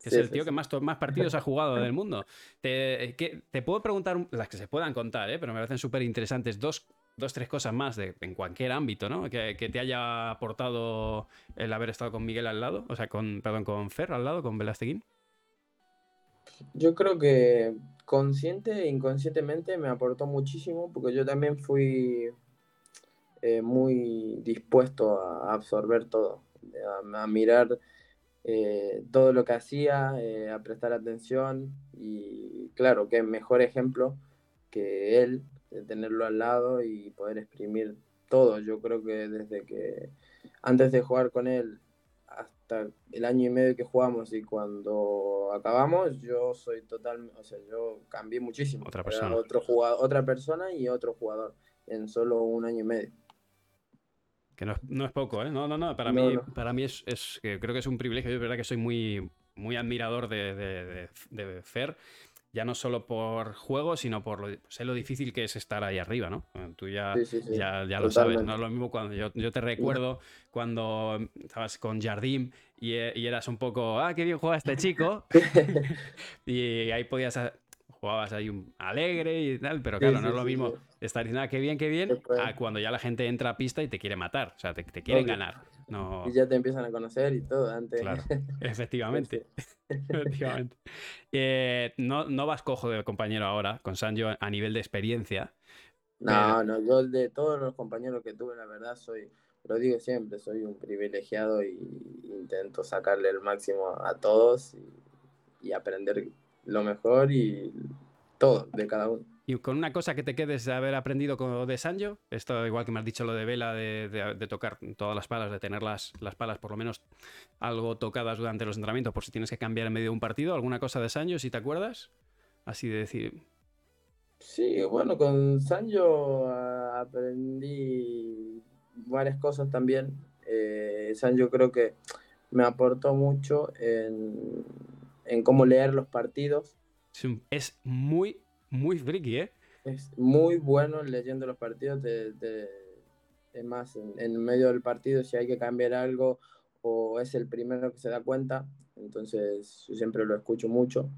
es el tío que más, más partidos ha jugado del mundo. Te, te puedo preguntar, las que se puedan contar, ¿eh? pero me parecen súper interesantes, dos, dos, tres cosas más de, en cualquier ámbito, ¿no? Que, te haya aportado el haber estado con Miguel al lado, o sea, con, perdón, con Fer al lado, con Velasteguín. Yo creo que consciente e inconscientemente me aportó muchísimo, porque yo también fui eh, muy dispuesto a absorber todo, a, mirar eh, todo lo que hacía, eh, a prestar atención y claro, qué mejor ejemplo que él, de tenerlo al lado y poder exprimir todo. Yo creo que desde que antes de jugar con él hasta el año y medio que jugamos y cuando acabamos, yo soy total, o sea, yo cambié muchísimo. Otra persona. otro jugador, otra persona y otro jugador en solo un año y medio. Que no es, poco, ¿eh? No, no, no. Para mí, Para mí es, es, creo que es un privilegio. Es verdad que soy muy, muy admirador de, de, Fer. Ya no solo por juego, sino por lo, sé lo difícil que es estar ahí arriba, ¿no? Tú ya, ya, ya lo sabes. No es lo mismo cuando yo, yo te recuerdo cuando estabas con Jardim y, y, eras un poco, ah, qué bien juega este chico. y ahí podías jugabas ahí un alegre y tal, pero claro, no es lo mismo estar diciendo, ah, qué bien, qué bien, a cuando ya la gente entra a pista y te quiere matar, o sea, te, quieren ganar. No... Y ya te empiezan a conocer y todo antes. Claro, efectivamente. efectivamente. Eh, no, no vas cojo de compañero ahora con Sanjo a nivel de experiencia, No, no, yo de todos los compañeros que tuve, la verdad, soy, lo digo siempre, soy un privilegiado y intento sacarle el máximo a todos y, y aprender lo mejor y todo de cada uno. Y con una cosa que te quedes de haber aprendido con, de Sanjo, esto igual que me has dicho lo de Vela, de, de- de tocar todas las palas, de tener las, las palas por lo menos algo tocadas durante los entrenamientos, por si tienes que cambiar en medio de un partido, alguna cosa de Sanjo, si te acuerdas. Así de decir, Sí, bueno, con Sanjo ah, aprendí varias cosas también. Eh, Sanjo creo que me aportó mucho en, en cómo leer los partidos. es muy, muy friki, ¿eh? Es muy bueno leyendo los partidos. De, de- es más, en, en medio del partido, si hay que cambiar algo o es el primero que se da cuenta, entonces yo siempre lo escucho mucho.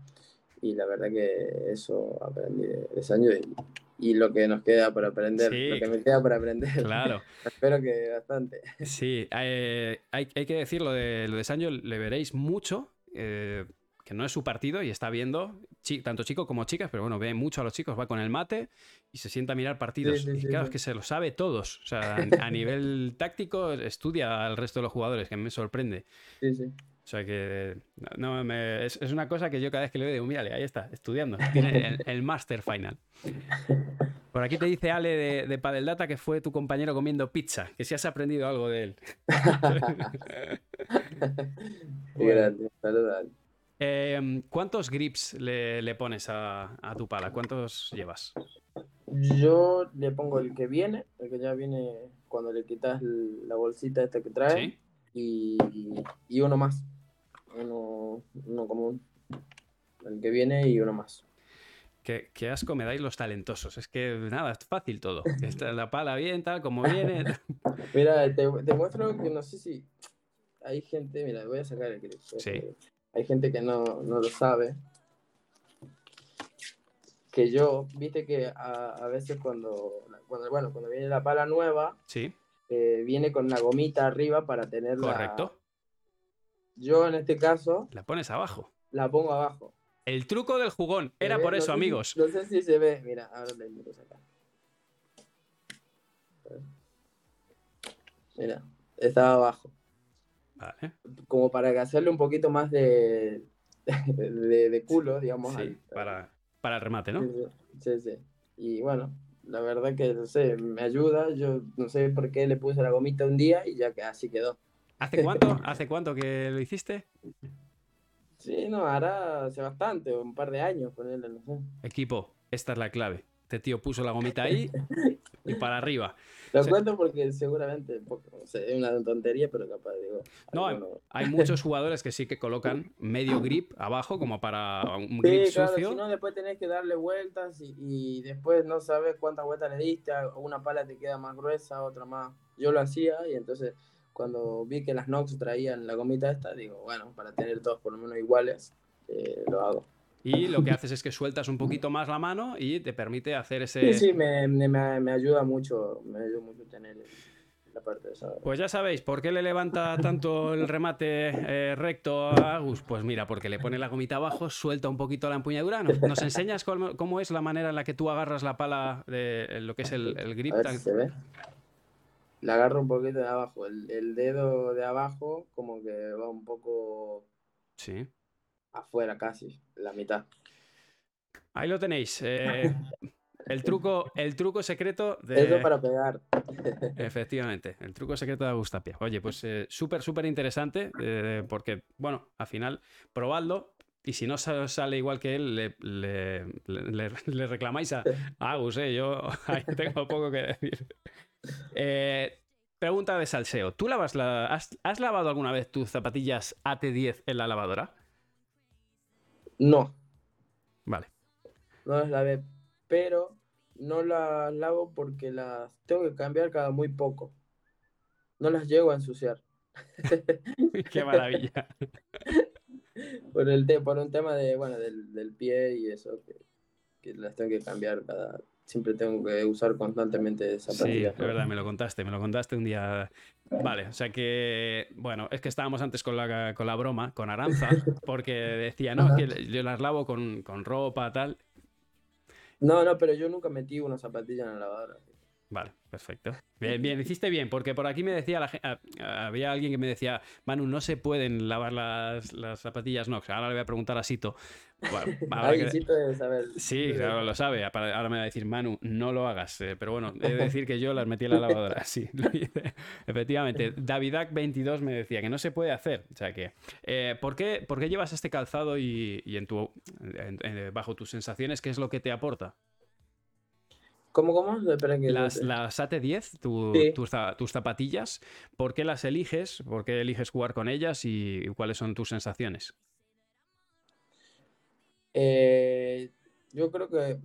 Y la verdad que eso aprendí de, de Sancho y, y lo que nos queda por aprender, Sí. lo que me queda por aprender. Claro. Espero que bastante. Sí, eh, hay, hay que decir lo de, lo de Sancho, le veréis mucho, eh, que no es su partido y está viendo, tanto chicos como chicas, pero bueno, ve mucho a los chicos, va con el mate y se sienta a mirar partidos. Sí, sí, y claro, es que se lo sabe todos. O sea, a, nivel táctico estudia al resto de los jugadores, que me sorprende. Sí, sí. O sea que no, me- es, es una cosa que yo cada vez que le digo, mírale, ahí está, estudiando. Tiene el, el Master Final. Por aquí te dice Ale de, de Padel Data que fue tu compañero comiendo pizza, que si has aprendido algo de él. Qué grande. Saludos. Eh, ¿Cuántos grips le, le pones a, a tu pala? ¿Cuántos llevas? Yo le pongo el que viene, el que ya viene cuando le quitas la bolsita esta que trae. ¿Sí? y, y uno más. Uno, uno común. El que viene y uno más. Qué, qué asco me dais los talentosos. Es que nada, es fácil todo. Está la pala bien, tal, como viene. Mira, te, te muestro que no sé si hay gente, mira, voy a sacar el clip. Sí. Hay gente que no, no lo sabe. Que yo, viste que a, a veces cuando, cuando, bueno, cuando viene la pala nueva, Sí, eh, viene con una gomita arriba para tenerla. correcto. Yo en este caso La pones abajo. la pongo abajo. El truco del jugón. Era por No eso, sé amigos. no sé si se ve. Mira, ahora le intento sacar. Mira, estaba abajo. Vale. Como para hacerle un poquito más de, de, de culo, digamos. Sí, al- para, para el remate, ¿no? Sí, sí. Y bueno, la verdad que, no sé, me ayuda. Yo no sé por qué le puse la gomita un día y ya que así quedó. ¿Hace cuánto? ¿Hace cuánto que lo hiciste? Sí, no, hará hace bastante, un par de años ponerle, no sé. Equipo, esta es la clave. Este tío puso la gomita ahí y para arriba. Lo cuento porque seguramente, es una tontería, pero capaz digo. No, hay, alguno- hay muchos jugadores que sí que colocan medio grip abajo como para un Sí, grip claro, sucio. si no después tenés que darle vueltas y, y después no sabes cuántas vueltas le diste, una pala te queda más gruesa, otra más. Yo lo hacía y entonces cuando vi que las Nox traían la gomita esta, digo, bueno, para tener todos por lo menos iguales, eh, lo hago. Y lo que haces es que sueltas un poquito más la mano y te permite hacer ese. Sí, sí, me, me, me- ayuda mucho, me ayuda mucho tener la parte de esa. Pues ya sabéis, ¿por qué le levanta tanto el remate eh, recto a Agus? Pues mira, porque le pone la gomita abajo, suelta un poquito la empuñadura. ¿Nos, nos enseñas cómo, cómo es la manera en la que tú agarras la pala de lo que es el, el grip? A ver si se ve. La agarro un poquito de abajo, el, el dedo de abajo como que va un poco Sí. Afuera casi, la mitad. Ahí lo tenéis. eh, el, truco, el truco secreto de. Eso para pegar. Efectivamente, el truco secreto de Agustapia. Oye, pues eh, súper, súper interesante, eh, porque, bueno, al final, probadlo. Y si no sa- sale igual que él, le, le- le- le reclamáis a, a Agus, ¿eh? Yo ahí tengo poco que decir. Pregunta de salseo. ¿Tú lavas la, has, has lavado alguna vez tus zapatillas AT10 en la lavadora? No, Vale. no las lavé, pero no las lavo porque las tengo que cambiar cada muy poco. No las llego a ensuciar. Qué maravilla. Por, el te- por un tema de, bueno, del, del pie y eso, que, que las tengo que cambiar cada... Siempre tengo que usar constantemente Sí, zapatillas. es verdad, me lo contaste, me lo contaste un día. Vale, o sea que, bueno, es que estábamos antes con la, con la broma, con Aranza, porque decía, no, es que yo las lavo con, con ropa, tal. No, no, pero yo nunca metí una zapatilla en la lavadora. Vale, perfecto. Bien, bien, hiciste bien, porque por aquí me decía la gente, había alguien que me decía, Manu, no se pueden lavar las, zapatillas Nox. Ahora le voy a preguntar a Sito. Bueno, Sito debe saber. Sí, claro, lo sabe. Ahora me va a decir, Manu, no lo hagas. Eh, pero bueno, he de decir que yo las metí en la lavadora. Sí, Efectivamente. Davidac22 me decía que no se puede hacer. O sea que, eh, ¿por, qué, ¿por, qué, llevas este calzado y, en tu, bajo tus sensaciones, qué es lo que te aporta? ¿Cómo, cómo? las, las, AT10, tus, zapatillas, ¿por qué las eliges? ¿Por qué eliges jugar con ellas y, cuáles son tus sensaciones? Eh, yo creo que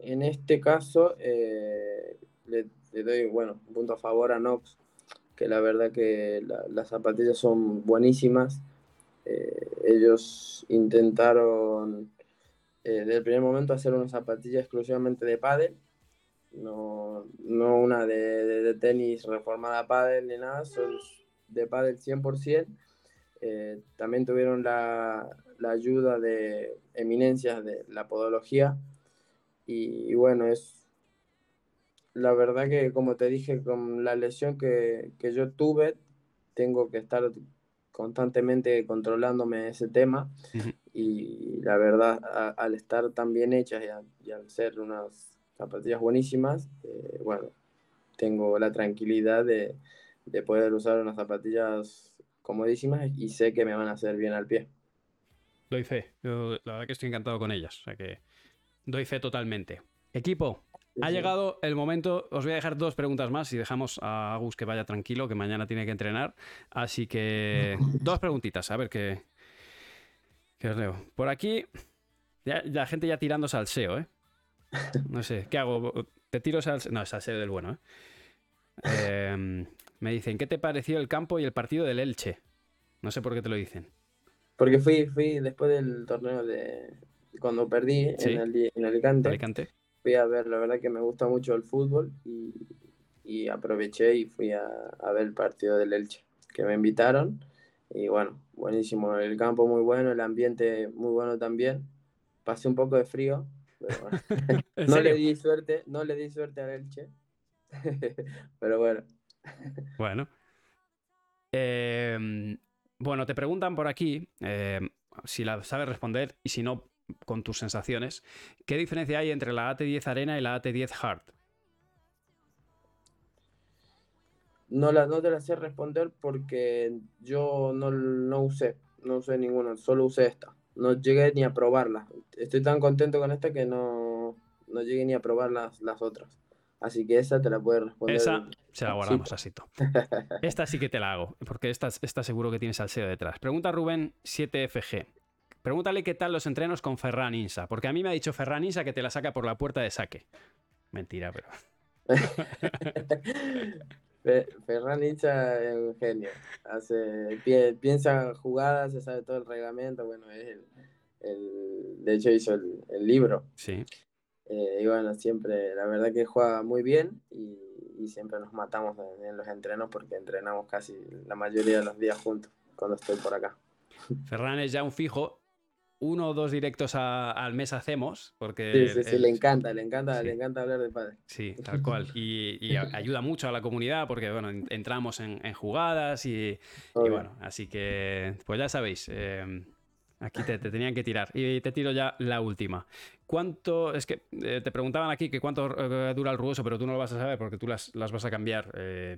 en este caso eh, le, doy, bueno, un punto a favor a Nox, que la verdad que las zapatillas son buenísimas. Eh, ellos intentaron desde el primer momento hacer una zapatilla exclusivamente de pádel no, no una de, tenis reformada a pádel ni nada, son de pádel 100%. Eh, también tuvieron la, ayuda de eminencias de la podología. Y, bueno, es la verdad que como te dije, con la lesión que, yo tuve, tengo que estar constantemente controlándome ese tema. Y la verdad al estar tan bien hechas y al ser unas zapatillas buenísimas, eh, bueno, tengo la tranquilidad de, poder usar unas zapatillas comodísimas y sé que me van a hacer bien al pie. Doy fe, la verdad que estoy encantado con ellas, o sea que doy fe totalmente. Equipo, ha llegado el momento, os voy a dejar dos preguntas más y dejamos a Agus que vaya tranquilo, que mañana tiene que entrenar. Así que dos preguntitas, a ver qué, qué os leo. Por aquí, la gente ya tirando salseo, ¿eh? No sé, ¿qué hago? ¿Te tiro salseo? No, salseo del bueno, ¿eh? Em, me dicen, ¿qué te pareció el campo y el partido del Elche? No sé por qué te lo dicen. Porque fui, fui después del torneo de... Cuando perdí en, Alicante, Fui a ver, la verdad que me gusta mucho el fútbol y, aproveché y fui a, a, ver el partido del Elche, que me invitaron. Y bueno, buenísimo, el campo muy bueno, el ambiente muy bueno también. Pasé un poco de frío, no le di suerte, no le di suerte a Elche. pero bueno. Bueno. Em, bueno, te preguntan por aquí em, si la sabes responder y si no, con tus sensaciones. ¿Qué diferencia hay entre la AT10 Arena y la AT10 Hard? No, la, no te la sé responder porque yo no, no usé, no usé ninguna, solo usé esta no llegué ni a probarla. Estoy tan contento con esta que no, no llegué ni a probar las, las otras. Así que esa te la puedes responder. Esa se la guardamos así. Esta sí que te la hago, porque esta, está seguro que tienes SEO detrás. Pregunta Rubén 7FG. Pregúntale qué tal los entrenos con Ferran Insa, porque a mí me ha dicho Ferran Insa que te la saca por la puerta de saque. Mentira, pero. Ferran Hincha es un genio. Hace, piensa jugadas, se sabe todo el reglamento. Bueno, es el, de hecho hizo el, libro. Sí. Eh, y bueno, siempre, la verdad que juega muy bien y, siempre nos matamos en, los entrenos porque entrenamos casi la mayoría de los días juntos cuando estoy por acá. Ferran es ya un fijo uno o dos directos al mes hacemos, porque... Sí, sí, sí, le encanta, le encanta, le encanta hablar de padre. Sí, tal cual. Y, ayuda mucho a la comunidad porque, bueno, entramos en, jugadas y, bueno, así que, pues ya sabéis, em, aquí te, tenían que tirar. Y te tiro ya la última. ¿Cuánto, es que eh, te preguntaban aquí que cuánto eh, dura el rugoso, pero tú no lo vas a saber porque tú las, vas a cambiar eh,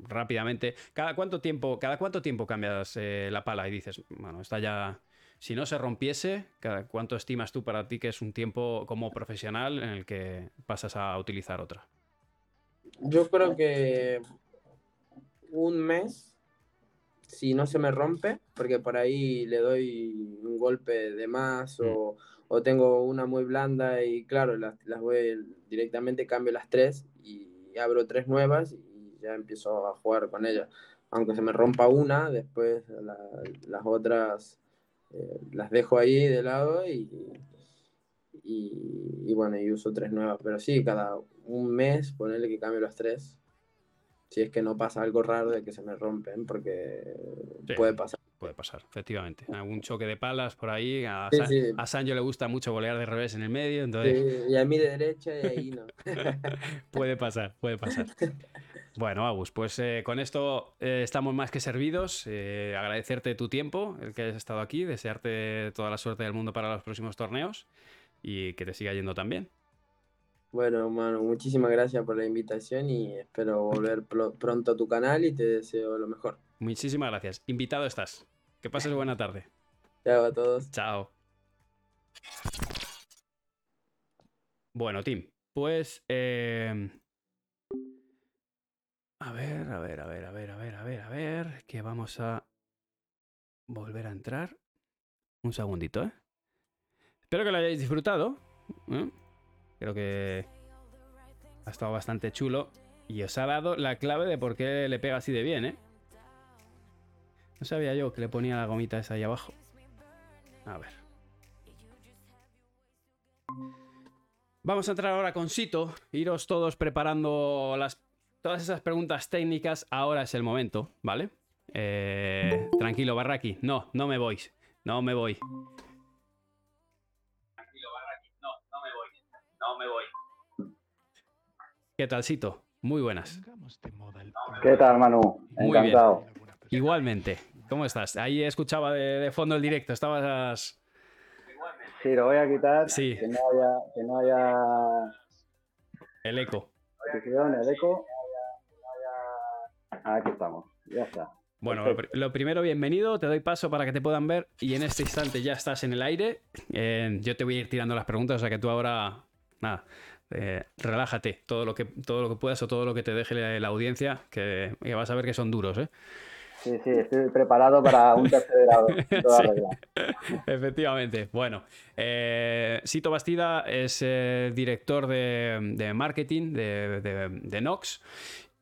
rápidamente. ¿Cada cuánto tiempo, cada cuánto tiempo cambias la pala y dices, bueno, está ya si no se rompiese, ¿cuánto estimas tú para ti que es un tiempo como profesional en el que pasas a utilizar otra? Yo creo que un mes, si no se me rompe, porque por ahí le doy un golpe de más o, mm. tengo una muy blanda y claro, las, voy directamente, cambio las tres y abro tres nuevas y ya empiezo a jugar con ellas. Aunque se me rompa una, después las otras eh, las dejo ahí de lado y, y, bueno, y uso tres nuevas. Pero sí, cada un mes ponerle que cambio las tres. Si es que no pasa algo raro de que se me rompen, porque puede pasar. puede pasar, efectivamente. Algún choque de palas por ahí. A, Sí, Sa- sí. a Sancho le gusta mucho volear de revés en el medio, entonces Sí, y a mí de derecha y ahí no. puede pasar, puede pasar. Bueno, Agus, pues eh, con esto eh, estamos más que servidos. Eh, agradecerte tu tiempo, el que hayas estado aquí, desearte toda la suerte del mundo para los próximos torneos y que te siga yendo también. Bueno, mano, muchísimas gracias por la invitación y espero volver pronto a tu canal y te deseo lo mejor. Muchísimas gracias. Invitado estás. Que pases buena tarde. Chao a todos. Chao. Bueno, Tim, pues... A ver, a ver, a ver, a ver, a ver, a ver, a ver, que vamos a volver a entrar. Un segundito, ¿eh? Espero que lo hayáis disfrutado. ¿eh? Creo que ha estado bastante chulo y os ha dado la clave de por qué le pega así de bien, ¿eh? No sabía yo que le ponía la gomita esa ahí abajo. A ver. Vamos a entrar ahora con Sito. Iros todos preparando las, todas esas preguntas técnicas. Ahora es el momento, ¿vale? Eh, tranquilo, Barraki. No, no me voy. No me voy. Tranquilo, Barraki. No, no me voy. No me voy. ¿Qué tal, Sito? Muy buenas. ¿Qué tal, Manu? Muy bien. Encantado. Igualmente. ¿Cómo estás? Ahí escuchaba de, de fondo el directo. Estabas. Sí, lo voy a quitar. Sí. Que no haya, que no haya El eco. el eco. Aquí estamos. Ya está. Bueno, lo, pri- lo primero, bienvenido. Te doy paso para que te puedan ver. Y en este instante ya estás en el aire. Eh, yo te voy a ir tirando las preguntas, o sea que tú ahora. Nada. eh, relájate. Todo lo, que, todo lo que puedas o todo lo que te deje la, la audiencia, que, que vas a ver que son duros, ¿eh? Sí, sí, estoy preparado para un tercer grado. toda Sí. Efectivamente. Bueno, eh, Sito Bastida es eh, director de, de marketing de, de- de Nox.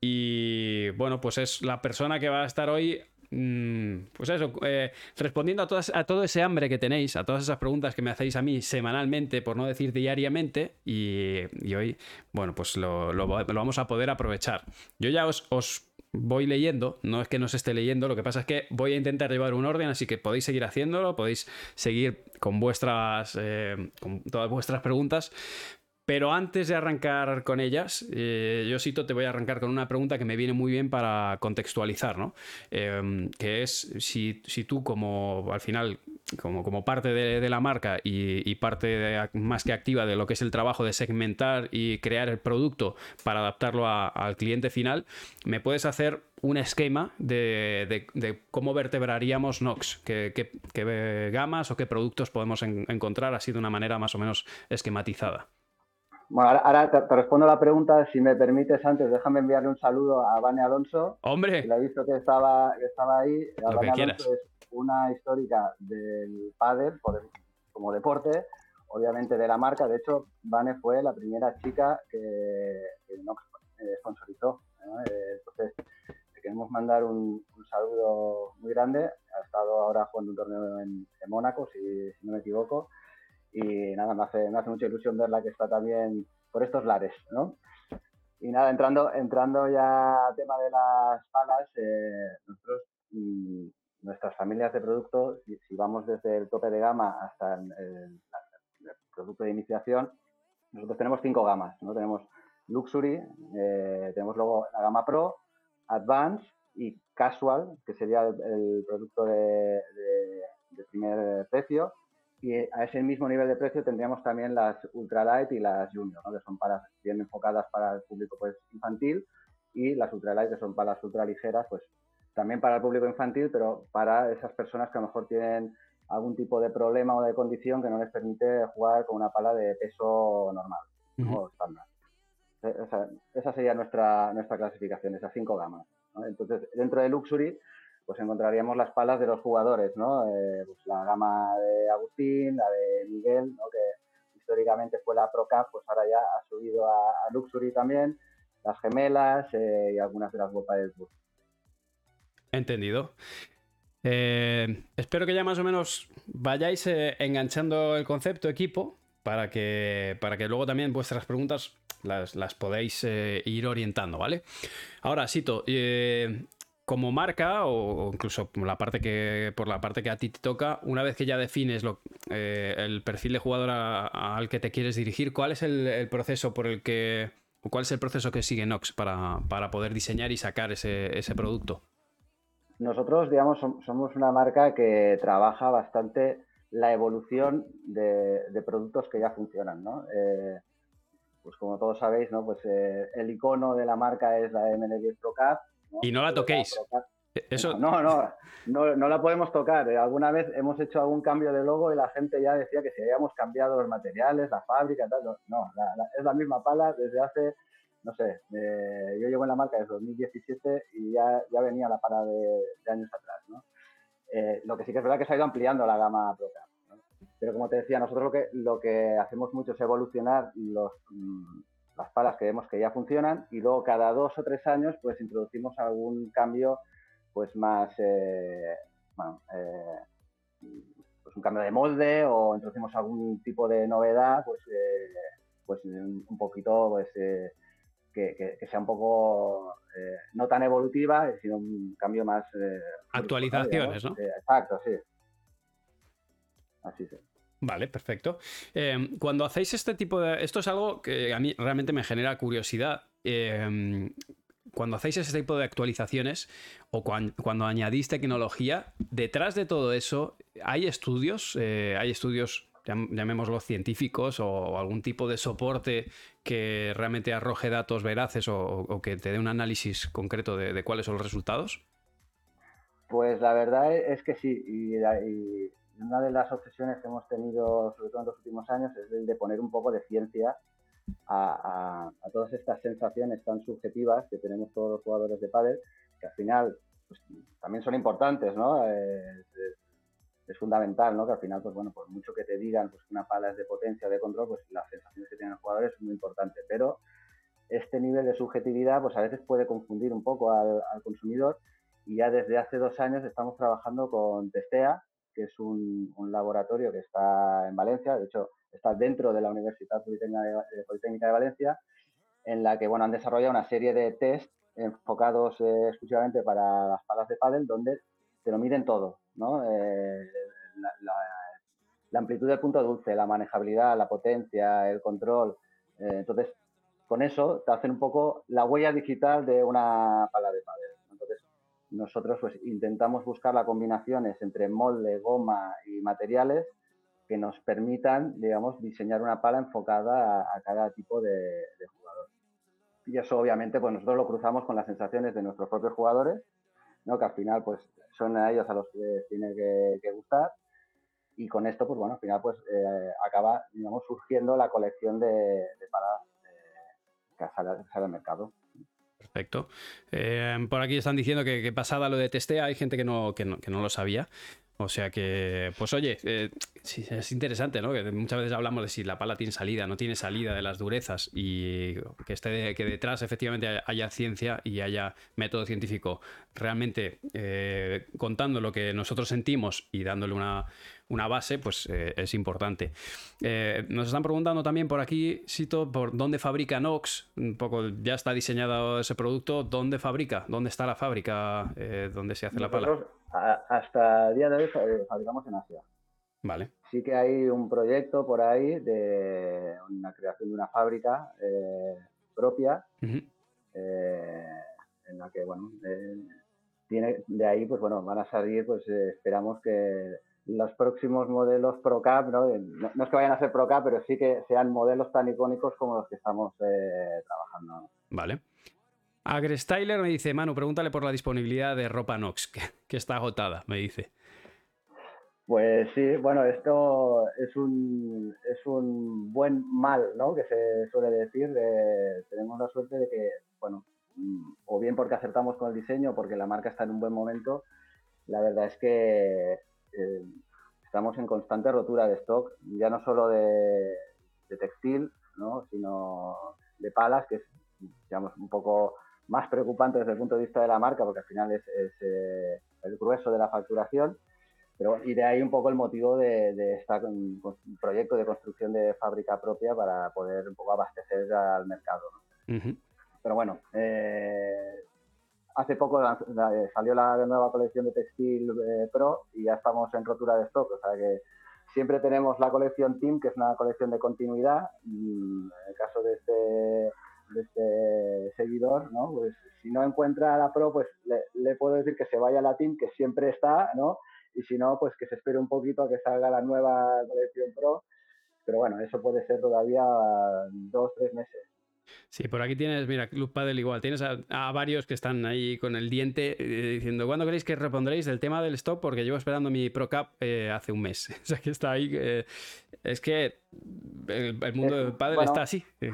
Y bueno, pues es la persona que va a estar hoy. mm, Pues eso, eh, respondiendo a, todas, a todo ese hambre que tenéis, a todas esas preguntas que me hacéis a mí semanalmente, por no decir diariamente, y, hoy, bueno, pues lo vamos a poder aprovechar. Yo ya os, os voy leyendo, no es que no se esté leyendo, lo que pasa es que voy a intentar llevar un orden, así que podéis seguir haciéndolo, podéis seguir con vuestras, eh, con todas vuestras preguntas. Pero antes de arrancar con ellas, eh, yo Sito te voy a arrancar con una pregunta que me viene muy bien para contextualizar, ¿no? Eh, que es si, tú como al final, como, parte de, la marca y, parte más que activa de lo que es el trabajo de segmentar y crear el producto para adaptarlo al cliente final, me puedes hacer un esquema de, cómo vertebraríamos Nox, qué, gamas o qué productos podemos en- encontrar así de una manera más o menos esquematizada. Bueno, ahora, ahora te, te respondo la pregunta. Si me permites, antes, déjame enviarle un saludo a Vane Alonso. que Hombre, lo he visto que estaba, que estaba ahí. Lo que Vane quieras. Alonso es una histórica del pádel como deporte, obviamente de la marca. De hecho, Vane fue la primera chica que, que eh, sponsorizó. ¿no? Eh, entonces, le queremos mandar un, un saludo muy grande. Ha estado ahora jugando un torneo en, en Mónaco, si, si no me equivoco. Y nada, me hace, me hace mucha ilusión verla que está también por estos lares, ¿no? Y nada, entrando, entrando ya al tema de las palas, eh, nosotros, nuestras familias de productos, si, vamos desde el tope de gama hasta el, producto de iniciación, nosotros tenemos cinco gamas, ¿no? Tenemos Luxury, eh, tenemos luego la gama Pro, Advanced y Casual, que sería el, producto de primer precio. Y a ese mismo nivel de precio tendríamos también las ultralight y las junior, ¿no? que son palas bien enfocadas para el público pues, infantil y las ultralight que son palas ultra ligeras, pues también para el público infantil, pero para esas personas que a lo mejor tienen algún tipo de problema o de condición que no les permite jugar con una pala de peso normal ¿no? o estándar. E- Esa, esa sería nuestra, nuestra clasificación, esas cinco gamas. ¿no? Entonces, dentro de Luxury, pues encontraríamos las palas de los jugadores, ¿no? Eh, pues la gama de Agustín, la de Miguel, ¿no? Que históricamente fue la Pro Cup, pues ahora ya ha subido a, Luxury también, las gemelas eh, y algunas de las World del Tour. entendido. Eh, espero que ya más o menos vayáis enganchando el concepto equipo para que, para que luego también vuestras preguntas las, las ir orientando, ¿vale? Ahora, Sito, eh, como marca, o, incluso por la, parte que, por la parte que a ti te toca, una vez que ya defines eh, el perfil de jugador al que te quieres dirigir, ¿cuál es el, proceso por el que. ¿Cuál es el proceso que sigue Nox para, poder diseñar y sacar ese, producto? Nosotros, digamos, somos una marca que trabaja bastante la evolución de, productos que ya funcionan, ¿no? Eh, pues como todos sabéis, ¿no? Pues eh, el icono de la marca es la MN10 Pro y no la toquéis. E, eso... No, no, no, no, la podemos tocar. Eh, alguna vez hemos hecho algún cambio de logo y la gente ya decía que si habíamos cambiado los materiales, la fábrica, tal. No, es la misma pala desde hace, no sé, eh, yo llevo en la marca desde 2017 y ya, ya venía la pala de, años atrás. ¿no? Eh, lo que sí que es verdad que se ha ido ampliando la gama Procap. Pero como te decía, nosotros lo que, lo que hacemos mucho es evolucionar los, mm, las palas que vemos que ya funcionan y luego cada dos o tres años pues introducimos algún cambio pues más eh, bueno, eh, pues un cambio de molde o introducimos algún tipo de novedad pues eh, pues un poquito pues que, sea un poco no tan evolutiva sino un cambio más actualizaciones ¿no? exacto sí así sí Vale, perfecto. Em, cuando hacéis este tipo de... Esto es algo que a mí realmente me genera curiosidad. Em, cuando hacéis este tipo de actualizaciones o cuando, añadís tecnología, detrás de todo eso, ¿hay estudios? Eh, ¿Hay estudios, llamémoslos científicos o algún tipo de soporte que realmente arroje datos veraces o, que te dé un análisis concreto de, cuáles son los resultados? Pues la verdad es que sí. y una de las obsesiones que hemos tenido, sobre todo en los últimos años, es el de poner un poco de ciencia a, todas estas sensaciones tan subjetivas que tenemos todos los jugadores de pádel, que al final pues, también son importantes, ¿no? Es, fundamental, ¿no? Que al final, pues bueno, por mucho que te digan pues, que una pala es de potencia de control, pues las sensaciones que tienen los jugadores son muy importantes. Pero este nivel de subjetividad, pues a veces puede confundir un poco al, al consumidor y ya desde hace dos años estamos trabajando con Testea, que es un, laboratorio que está en Valencia, de hecho está dentro de la Universidad Politécnica de, Valencia, en la que bueno, han desarrollado una serie de test enfocados eh, exclusivamente para las palas de pádel, donde te lo miden todo, ¿no? Eh, la, amplitud del punto dulce, la manejabilidad, la potencia, el control. Eh, entonces, con eso te hacen un poco la huella digital de una pala de pádel nosotros pues intentamos buscar las combinaciones entre molde, goma y materiales que nos permitan, digamos, diseñar una pala enfocada a, cada tipo de, jugador. Y eso obviamente pues nosotros lo cruzamos con las sensaciones de nuestros propios jugadores, ¿no? que al final pues son a ellos a los que tiene que, gustar y con esto pues bueno, al final pues eh, acaba, digamos, surgiendo la colección de, de palas eh, que sale al mercado. Perfecto. Eh, por aquí están diciendo que, pasada lo de testea, hay gente que no, que no, que no lo sabía. O sea que, pues oye, eh, es interesante, ¿no? Que muchas veces hablamos de si la pala tiene salida, no tiene salida de las durezas y que, esté, que detrás efectivamente haya ciencia y haya método científico realmente eh, contando lo que nosotros sentimos y dándole una, una base, pues eh, es importante. nos están preguntando también por aquí, Sito, por dónde fabrica Nox. Un poco ya está diseñado ese producto. ¿Dónde fabrica? ¿Dónde está la fábrica? ¿Dónde se hace la pala? hasta el día de hoy fabricamos en Asia. Vale. Sí que hay un proyecto por ahí de una creación de una fábrica eh, propia eh, en la que, bueno, eh, tiene, de ahí, pues bueno, van a salir, pues esperamos que los próximos modelos ProCap, ¿no? ¿no? es que vayan a ser ProCap, pero sí que sean modelos tan icónicos como los que estamos trabajando. Vale. Agrestyler me dice, Manu, pregúntale por la disponibilidad de ropa Nox, que, está agotada, me dice. Pues sí, bueno, esto es un, es un buen mal, ¿no? Que se suele decir. tenemos la suerte de que, bueno, mm, o bien porque acertamos con el diseño, porque la marca está en un buen momento, la verdad es que eh, estamos en constante rotura de stock, ya no solo de, de textil, ¿no? sino de palas, que es, digamos, un poco más preocupante desde el punto de vista de la marca, porque al final es, eh, el grueso de la facturación. Pero, y de ahí un poco el motivo de, de este proyecto de construcción de fábrica propia para poder un poco abastecer al mercado. Pero bueno, eh, hace poco salió la nueva colección de Textil Pro y ya estamos en rotura de stock, o sea que siempre tenemos la colección Team, que es una colección de continuidad. en el caso de este, de este seguidor, ¿no? Pues si no encuentra la Pro, pues le, puedo decir que se vaya a la Team, que siempre está, ¿no? Y si no, pues que se espere un poquito a que salga la nueva colección Pro. Pero bueno, eso puede ser todavía dos, tres meses. Sí, por aquí tienes, mira, Club Padel igual, tienes a, varios que están ahí con el diente eh, diciendo, ¿cuándo queréis que respondréis del tema del stop? Porque llevo esperando mi Pro Cup eh, hace un mes. o sea, que está ahí. Eh, es que el, mundo del Padel está así. sí,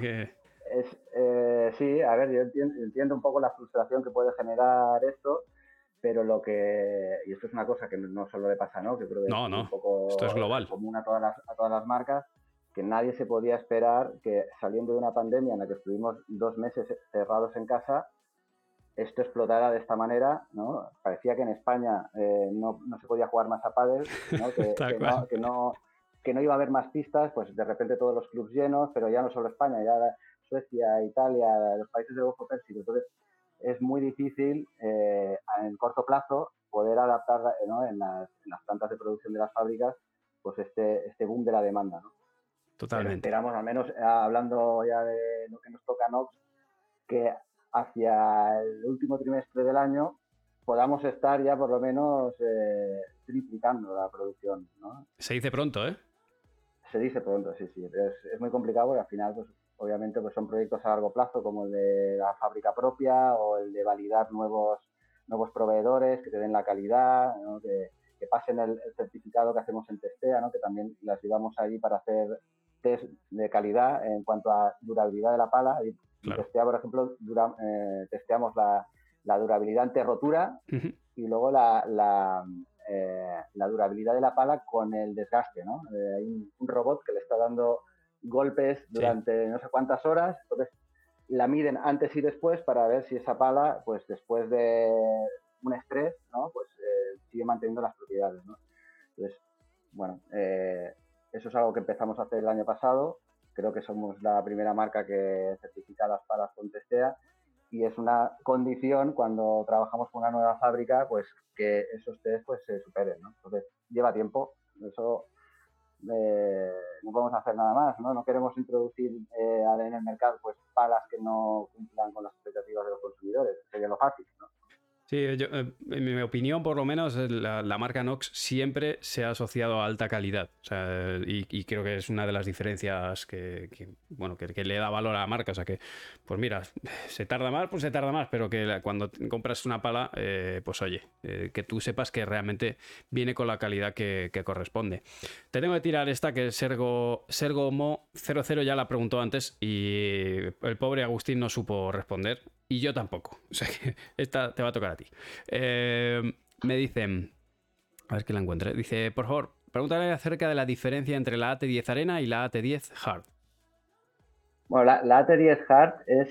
a ver, yo entiendo, un poco la frustración que puede generar esto, pero lo que. Y esto es una cosa que no solo le pasa, ¿no? Que creo que no, no. un poco esto es global. común a todas a todas las marcas que nadie se podía esperar que saliendo de una pandemia en la que estuvimos dos meses cerrados en casa, esto explotara de esta manera, ¿no? Parecía que en España eh, no, se podía jugar más a pádel, Que, no, que, no, iba a haber más pistas, pues de repente todos los clubes llenos, pero ya no solo España, ya Suecia, Italia, los países del Golfo Pérsico. Entonces es muy difícil eh, en corto plazo poder adaptar en, las, en, las, plantas de producción de las fábricas pues este, este boom de la demanda, ¿no? Totalmente. esperamos, al menos eh, hablando ya de lo que nos toca a Nox, que hacia el último trimestre del año podamos estar ya por lo menos eh, triplicando la producción. ¿no? Se dice pronto, ¿eh? Se dice pronto, sí, sí. Es, muy complicado porque al final, pues, obviamente, pues son proyectos a largo plazo como el de la fábrica propia o el de validar nuevos, nuevos proveedores que te den la calidad, que, pasen el, certificado que hacemos en Testea, ¿no? que también las llevamos ahí para hacer test de calidad en cuanto a durabilidad de la pala. Y por ejemplo, eh, testeamos la, durabilidad ante rotura y luego la, eh, la, durabilidad de la pala con el desgaste. ¿no? Eh, hay un, robot que le está dando golpes durante no sé cuántas horas, entonces la miden antes y después para ver si esa pala, pues después de un estrés, ¿no? pues sigue manteniendo las propiedades. ¿no? Entonces, bueno, eso es algo que empezamos a hacer el año pasado. Creo que somos la primera marca que certifica las palas con Testea y es una condición cuando trabajamos con una nueva fábrica, pues que esos test pues, se superen. ¿no? Entonces, lleva tiempo. Eso eh, no podemos hacer nada más, ¿no? No queremos introducir eh, en el mercado pues palas que no cumplan con las expectativas de los consumidores. Sería lo fácil, ¿no? Sí, yo, eh, en mi opinión, por lo menos, la, marca Nox siempre se ha asociado a alta calidad. Y, creo que es una de las diferencias que, bueno, que, le da valor a la marca. O sea, que, pues mira, se tarda más, pues se tarda más, pero que cuando compras una pala, eh, pues oye, eh, que tú sepas que realmente viene con la calidad que, corresponde. Te tengo que tirar esta que Sergo, Sergo Mo 00 ya la preguntó antes y el pobre Agustín no supo responder. Y yo tampoco. O sea que esta te va a tocar a ti. Eh, me dicen. A ver que la encuentre. Dice, por favor, pregúntale acerca de la diferencia entre la AT10 Arena y la AT10 Hard. Bueno, la, AT10 Hard es.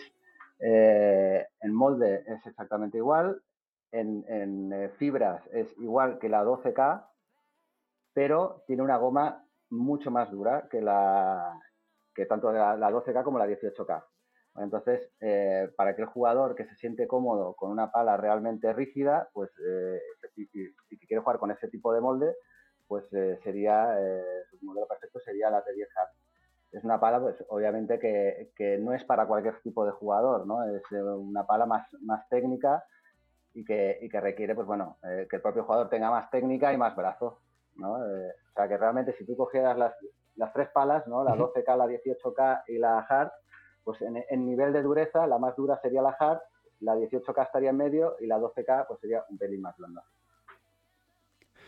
Eh, en molde es exactamente igual. En, eh, fibras es igual que la 12K, pero tiene una goma mucho más dura que la que tanto la 12K como la 18K. Entonces, eh, para aquel jugador que se siente cómodo con una pala realmente rígida, pues eh, si, quiere jugar con ese tipo de molde, pues eh, sería, su modelo perfecto sería la T10 Hard. Es una pala, pues obviamente que, no es para cualquier tipo de jugador, ¿no? Es una pala más, más técnica y que, y que requiere, pues bueno, que el propio jugador tenga más técnica y más brazo, ¿no? o sea, que realmente si tú cogieras las, las tres palas, ¿no? La 12K, la 18K y la Hard, pues en, nivel de dureza, la más dura sería la hard, la 18K estaría en medio y la 12K pues sería un pelín más blanda.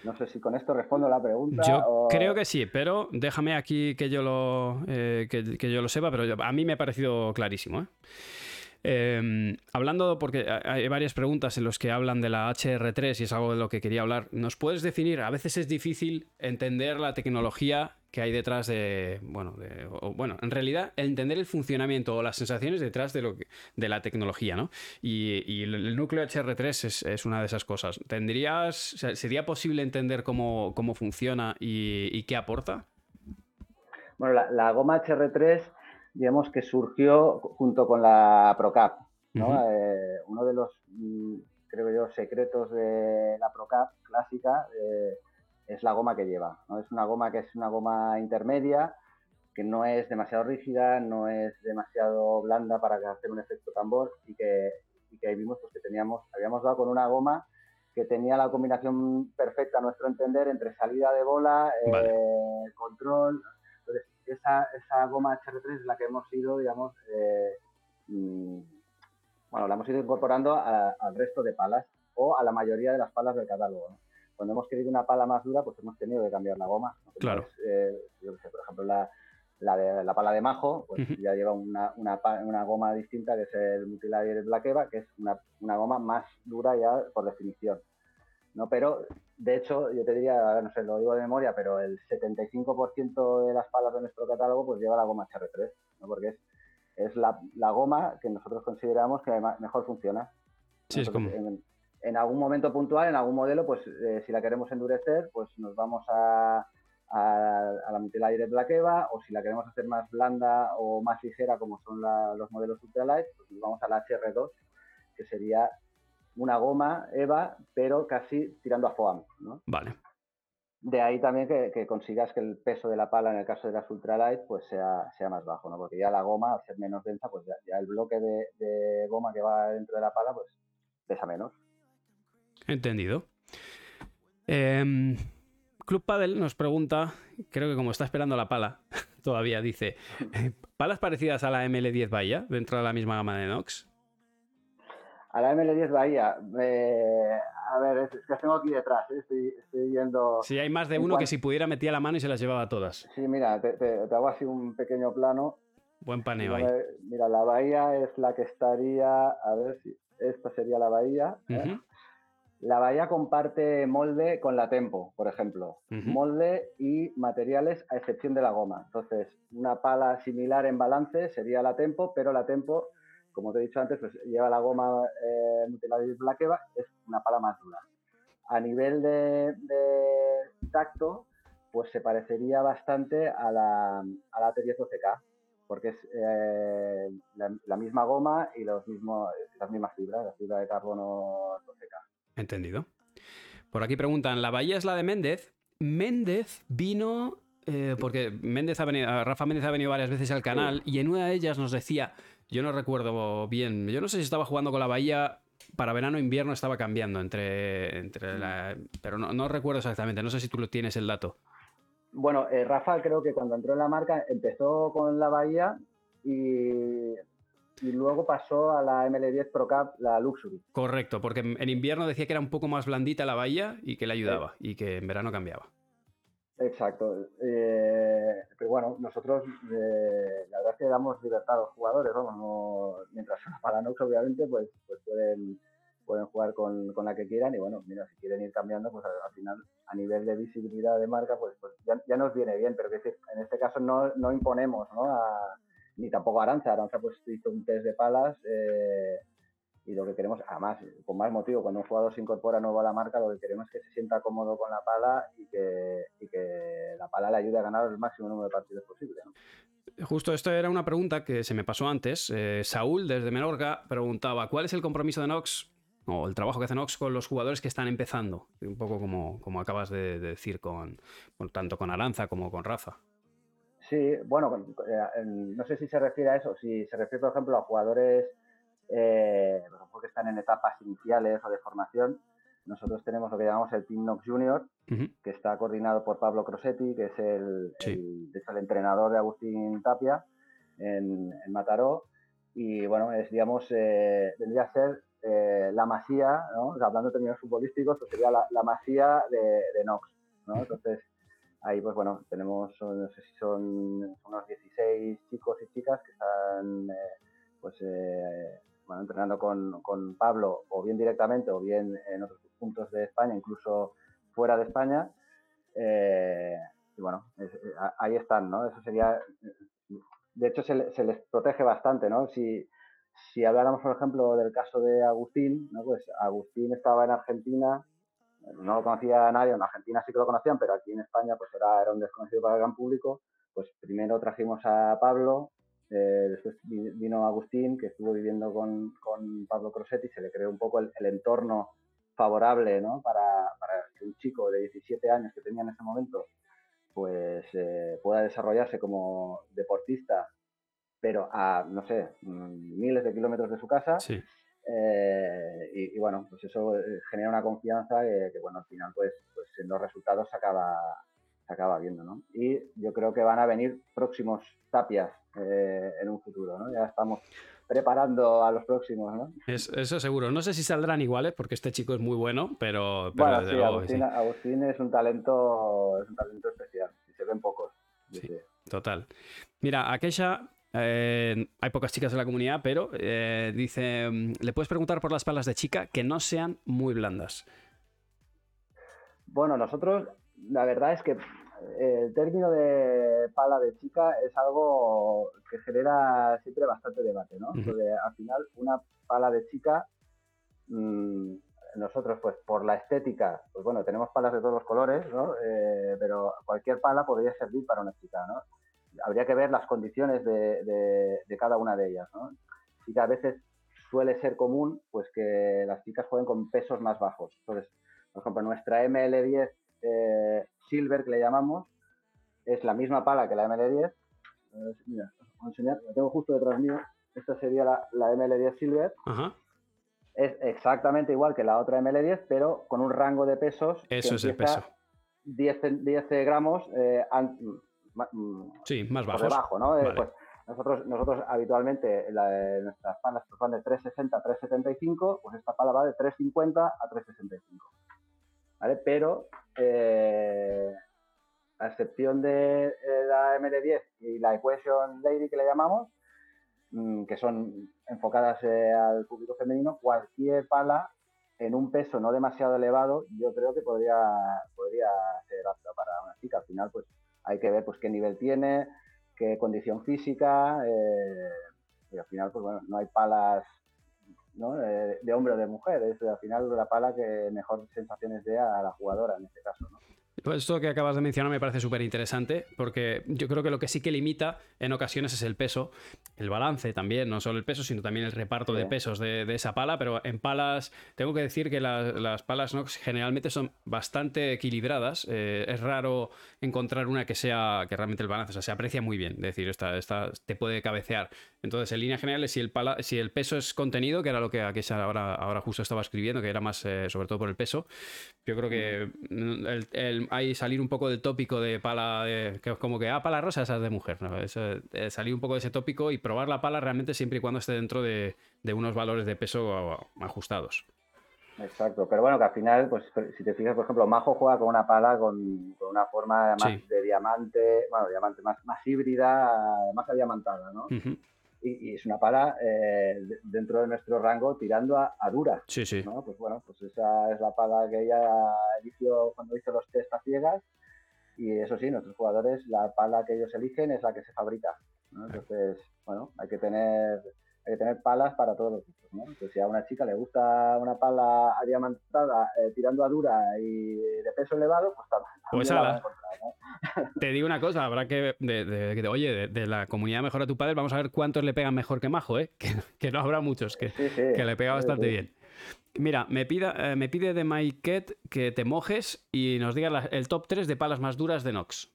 No sé si con esto respondo la pregunta. Yo creo que sí, pero déjame aquí que yo lo, eh, que, yo lo sepa, pero a mí me ha parecido clarísimo. ¿eh? Em, hablando, porque hay varias preguntas en las que hablan de la HR3 y es algo de lo que quería hablar, ¿nos puedes definir? A veces es difícil entender la tecnología que hay detrás de, bueno, bueno, en realidad entender el funcionamiento o las sensaciones detrás de, lo de la tecnología, ¿no? Y, el núcleo HR3 es, una de esas cosas. ¿Tendrías, sería posible entender cómo, funciona y, qué aporta? Bueno, la, goma HR3, digamos que surgió junto con la ProCap, ¿no? Eh, uno de los mm, creo yo, secretos de la Procap clásica eh, es la goma que lleva. ¿no? Es una goma que es una goma intermedia, que no es demasiado rígida, no es demasiado blanda para hacer un efecto tambor y que, y que ahí vimos pues, que teníamos, habíamos dado con una goma que tenía la combinación perfecta a nuestro entender entre salida de bola, eh, control. Entonces, esa, esa, goma HR3 es la que hemos ido, digamos, eh, mm, bueno, la hemos ido incorporando al resto de palas o a la mayoría de las palas del catálogo. Cuando hemos querido una pala más dura, pues hemos tenido que cambiar la goma. Claro. Eh, por ejemplo, la, la, de, la pala de Majo, pues ya lleva una, una, una, goma distinta que es el Multilayer Black Eva, que es una, una, goma más dura ya por definición. ¿no? Pero, de hecho, yo te diría, no sé, lo digo de memoria, pero el 75% de las palas de nuestro catálogo pues lleva la goma HR3, ¿no? porque es, es la, la, goma que nosotros consideramos que mejor funciona. Sí, es como... En, en, algún momento puntual, en algún modelo, pues eh, si la queremos endurecer, pues nos vamos a a, la Multilight Black Eva o si la queremos hacer más blanda o más ligera como son los modelos Ultralight, pues vamos a la HR2, que sería una goma EVA, pero casi tirando a foam. ¿no? Vale. De ahí también que, consigas que el peso de la pala en el caso de las ultralight pues sea, sea más bajo, ¿no? porque ya la goma, al ser menos densa, pues ya, el bloque de, goma que va dentro de la pala pues pesa menos. Entendido. Eh, Club Padel nos pregunta, creo que como está esperando la pala, todavía dice, ¿palas parecidas a la ML10 Bahía dentro de la misma gama de Nox? A la ML10 Bahía, eh, a ver, es, que tengo aquí detrás, ¿eh? estoy, viendo... Sí, hay más de uno que si pudiera metía la mano y se las llevaba todas. Sí, mira, te, hago así un pequeño plano. Buen paneo ahí. Mira, la bahía es la que estaría, a ver si, esta sería la bahía. ¿eh? La bahía comparte molde con la Tempo, por ejemplo. Molde y materiales a excepción de la goma. Entonces, una pala similar en balance sería la Tempo, pero la Tempo, como te he dicho antes, pues lleva la goma eh, es una pala más dura. A nivel de, tacto, pues se parecería bastante a la, a la T10 12K, porque es eh, la, misma goma y los mismos, las mismas fibras, la fibra de carbono 12K. Entendido. Por aquí preguntan, ¿la bahía es la de Méndez? Méndez vino, eh, porque Méndez ha venido, Rafa Méndez ha venido varias veces al canal y en una de ellas nos decía, yo no recuerdo bien, yo no sé si estaba jugando con la bahía para verano o invierno estaba cambiando entre, entre la, pero no, recuerdo exactamente, no sé si tú lo tienes el dato. Bueno, eh, Rafa creo que cuando entró en la marca empezó con la bahía y y luego pasó a la ML10 Pro Cup, la Luxury. Correcto, porque en invierno decía que era un poco más blandita la bahía y que le ayudaba y que en verano cambiaba. Exacto. Eh, pero bueno, nosotros eh, la verdad es que damos libertad a los jugadores, vamos, mientras para Nox obviamente pues, pues pueden, pueden jugar con, la que quieran y bueno, mira, si quieren ir cambiando, pues al, final a nivel de visibilidad de marca, pues, pues ya, nos viene bien, pero que en este caso no, no imponemos ¿no? A, ni tampoco Aranza. Aranza pues hizo un test de palas eh, y lo que queremos, además, con más motivo, cuando un jugador se incorpora nuevo a la marca, lo que queremos es que se sienta cómodo con la pala y que, la pala le ayude a ganar el máximo número de partidos posible. Justo, esto era una pregunta que se me pasó antes. Eh, Saúl, desde Menorca, preguntaba, ¿cuál es el compromiso de Nox o el trabajo que hace Nox con los jugadores que están empezando? Un poco como, como acabas de, decir, con, con, tanto con Aranza como con Rafa. Sí, bueno, eh, no sé si se refiere a eso, si se refiere, por ejemplo, a jugadores eh, que están en etapas iniciales o de formación. Nosotros tenemos lo que llamamos el Team Nox Junior, que está coordinado por Pablo Crosetti, que es el, el, entrenador de Agustín Tapia en, Mataró. Y bueno, es, digamos, eh, vendría a ser eh, la masía, ¿no? hablando de términos futbolísticos, pues sería la, la masía de, de Nox. ¿no? Entonces, Ahí, pues bueno, tenemos, no sé si son unos 16 chicos y chicas que están, eh, pues, eh, bueno, entrenando con, con, Pablo, o bien directamente, o bien en otros puntos de España, incluso fuera de España. Eh, y bueno, ahí están, ¿no? Eso sería, de hecho, se, se, les protege bastante, ¿no? Si, si habláramos, por ejemplo, del caso de Agustín, ¿no? Pues Agustín estaba en Argentina no lo conocía nadie, en Argentina sí que lo conocían, pero aquí en España pues era, era un desconocido para el gran público. Pues primero trajimos a Pablo, Eh, después vino Agustín, que estuvo viviendo con, con Pablo Crosetti, se le creó un poco el, entorno favorable ¿no? para, para, que un chico de 17 años que tenía en ese momento pues eh, pueda desarrollarse como deportista, pero a, no sé, mm, miles de kilómetros de su casa. Eh, y, bueno, pues eso genera una confianza que, bueno, al final pues, pues en los resultados se acaba, se acaba viendo, ¿no? Y yo creo que van a venir próximos tapias eh, en un futuro, ¿no? Ya estamos preparando a los próximos, ¿no? eso seguro. No sé si saldrán iguales, porque este chico es muy bueno, pero... bueno, sí, Agustín, es un talento, es un talento especial, y se ven pocos. Sí, total. Mira, aquella eh, hay pocas chicas en la comunidad, pero eh, dice, mm, le puedes preguntar por las palas de chica que no sean muy blandas. Bueno, nosotros, la verdad es que el término de pala de chica es algo que genera siempre bastante debate, ¿no? al final, una pala de chica, mm, nosotros, pues por la estética, pues bueno, tenemos palas de todos los colores, ¿no? Eh, pero cualquier pala podría servir para una chica, ¿no? Habría que ver las condiciones de, cada una de ellas, ¿no? Y que a veces suele ser común, pues que las chicas jueguen con pesos más bajos. Entonces, por ejemplo, nuestra ML10 eh, Silver, que le llamamos, es la misma pala que la ML10. Mira, os voy a enseñar, la tengo justo detrás mío. Esta sería la, ML10 Silver. Es exactamente igual que la otra ML10, pero con un rango de pesos. Eso es el peso. 10, 10 gramos eh, sí, más bajos. debajo, ¿no? Eh, pues nosotros, nosotros habitualmente la, nuestras palas van de 360 a 375, pues esta pala va de 350 a 365. Pero, eh, a excepción de eh, la ML10 y la Equation Lady que le llamamos, mm, que son enfocadas eh, al público femenino, cualquier pala en un peso no demasiado elevado, yo creo que podría, podría ser apta para una chica. Al final, pues hay que ver pues qué nivel tiene, qué condición física, y al final, pues bueno, no hay palas de, hombre o de mujer. Es al final la pala que mejor sensaciones dé a la jugadora en este caso. ¿no? Pues esto que acabas de mencionar me parece súper interesante porque yo creo que lo que sí que limita en ocasiones es el peso, el balance también, no solo el peso, sino también el reparto de pesos de, esa pala, pero en palas tengo que decir que las palas Nox generalmente son bastante equilibradas, eh, es raro encontrar una que sea, que realmente el balance, o sea, se aprecia muy bien, es decir, esta, esta te puede cabecear. Entonces, en líneas generales, si el, pala, si el peso es contenido, que era lo que aquí ahora, ahora justo estaba escribiendo, que era más eh, sobre todo por el peso, yo creo que el, el ahí salir un poco del tópico de pala, de, que como que, ah, pala rosa, esa es de mujer, ¿no? Eh, salir un poco de ese tópico y probar la pala realmente siempre y cuando esté dentro de, unos valores de peso ajustados. Exacto, pero bueno, que al final, pues si te fijas, por ejemplo, Majo juega con una pala con, una forma más de diamante, bueno, diamante, más, más híbrida, más adiamantada, ¿no? Y, es una pala eh, dentro de nuestro rango tirando a, dura. Sí, sí. Pues bueno, pues esa es la pala que ella eligió cuando hizo los test a ciegas. Y eso sí, nuestros jugadores, la pala que ellos eligen es la que se fabrica. Entonces, bueno, hay que tener hay que tener palas para todos los gustos, ¿no? Entonces, si a una chica le gusta una pala diamantada eh, tirando a dura y de peso elevado, pues también, pues la Te digo una cosa, habrá que, de, oye, de, la comunidad Mejora tu Padre, vamos a ver cuántos le pegan mejor que Majo, ¿eh? Que, no habrá muchos, que, que le pega bastante bien. Mira, me, pida, eh, me pide de Maiket que te mojes y nos digas el top 3 de palas más duras de Nox.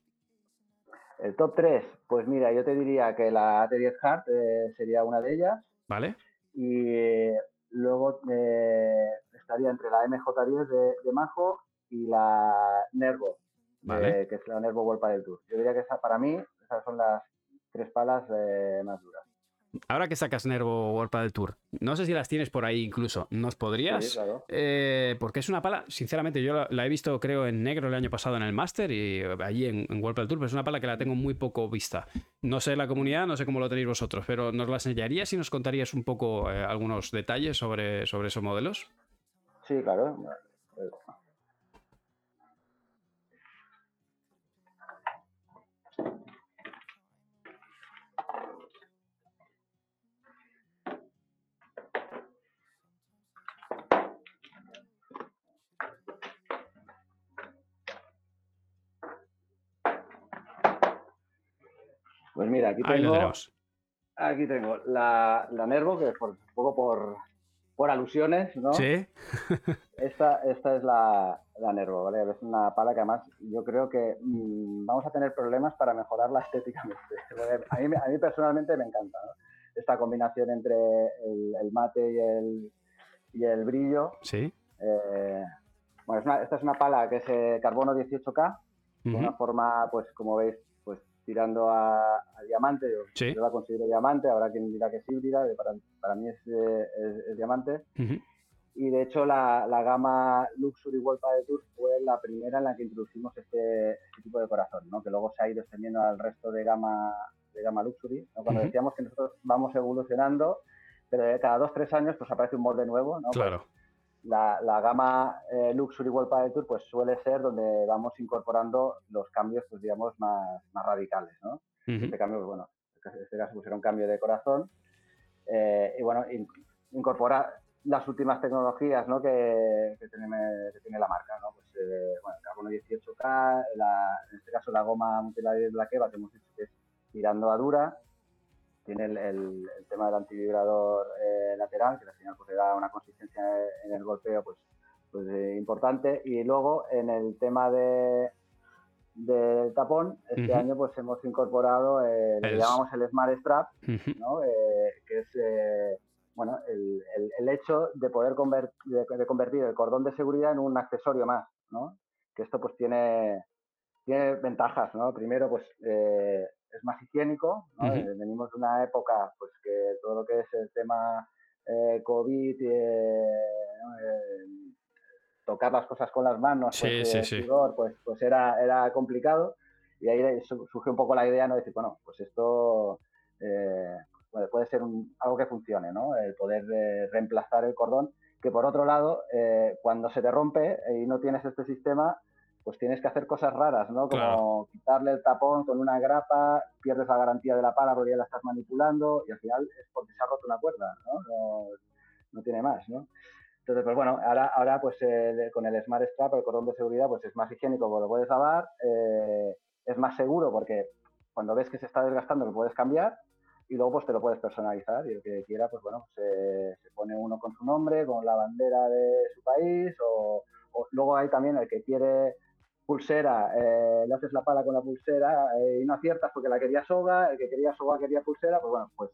El top 3, pues mira, yo te diría que la AT10 Hard eh, sería una de ellas. Vale. Y eh, luego eh, estaría entre la MJ10 de, Majo y la Nervo, que es la Nervo World del Tour. Yo diría que esa, para mí, esas son las tres palas más duras. Ahora que sacas Nervo World del Tour, no sé si las tienes por ahí incluso. ¿Nos podrías? Eh, porque es una pala, sinceramente, yo la, he visto, creo, en negro el año pasado en el Master y allí en, en World Tour, pero es una pala que la tengo muy poco vista. No sé la comunidad, no sé cómo lo tenéis vosotros, pero ¿nos la enseñarías y nos contarías un poco eh, algunos detalles sobre, sobre esos modelos? Sí, claro. Pues mira, aquí tengo Aquí tengo la, la Nervo, que es por, un poco por, por alusiones, ¿no? Sí. Esta, esta es la, la Nervo, ¿vale? Es una pala que además yo creo que mm, vamos a tener problemas para mejorarla estéticamente. A mí, a mí personalmente me encanta, ¿no? Esta combinación entre el, el mate y el, y el brillo. Sí. eh, bueno, es una- esta es una pala que es eh, carbono 18K, de una forma, pues como veis, tirando a, a diamante. Yo, Sí. yo la considero diamante, habrá quien dirá que es híbrida, eh, para, para mí es, eh, es- es diamante. Ujú. Y de hecho la, la gama Luxury World Padel Tour fue la primera en la que introducimos este, este tipo de corazón, ¿no? que luego se ha ido extendiendo al resto de gama, de gama Luxury. ¿no? Cuando decíamos que nosotros vamos evolucionando, pero de cada dos, tres años pues aparece un molde nuevo. ¿no? Pues Claro. La, la gama eh, Luxury World Padel Tour pues suele ser donde vamos incorporando los cambios, pues digamos, más, más radicales, ¿no? Este cambio, pues, bueno, en este caso pusieron cambio de corazón eh, y bueno, in- incorpora las últimas tecnologías ¿no? que, que tiene, que tiene la marca, ¿no? Pues, eh, bueno, el carbono 18K, la- en este caso la goma multilayer Black Eva que hemos dicho que es tirando a dura, tiene el, el- el tema del antivibrador eh, lateral, que al final pues, le da una consistencia en el golpeo pues, pues, eh, importante. Y luego en el tema de del tapón, este año pues hemos incorporado eh, lo que llamamos el Smart Strap. ¿no? Eh, que es eh, bueno el, el- el hecho de poder conver- de, de convertir el cordón de seguridad en un accesorio más, ¿no? Que esto pues tiene, tiene ventajas, ¿no? Primero pues es más higiénico. Eh, venimos de una época pues que todo lo que es el tema eh, COVID, eh. Eh, tocar las cosas con las manos, Sí, pues, sí, sí. sudor, pues, pues era, era complicado. Y ahí su- surge un poco la idea, ¿no? De decir, bueno, pues esto puede, ser un- algo que funcione, ¿no? El poder reemplazar el cordón, que por otro lado, cuando se te rompe y no tienes este sistema, pues tienes que hacer cosas raras, ¿no? Como Claro. quitarle el tapón con una grapa, pierdes la garantía de la pala porque ya la estás manipulando y al final es porque se ha roto una cuerda, ¿no? No, no tiene más, ¿no? Entonces, pues bueno, ahora, ahora pues eh, con el Smart Strap, el cordón de seguridad, pues es más higiénico porque lo puedes lavar, eh, es más seguro porque cuando ves que se está desgastando lo puedes cambiar y luego pues te lo puedes personalizar y el que quiera, pues bueno, se, se pone uno con su nombre, con la bandera de su país o, o luego hay también el que quiere pulsera, eh, le haces la pala con la pulsera eh, y no aciertas porque la quería soga, el que quería soga quería pulsera, pues bueno, pues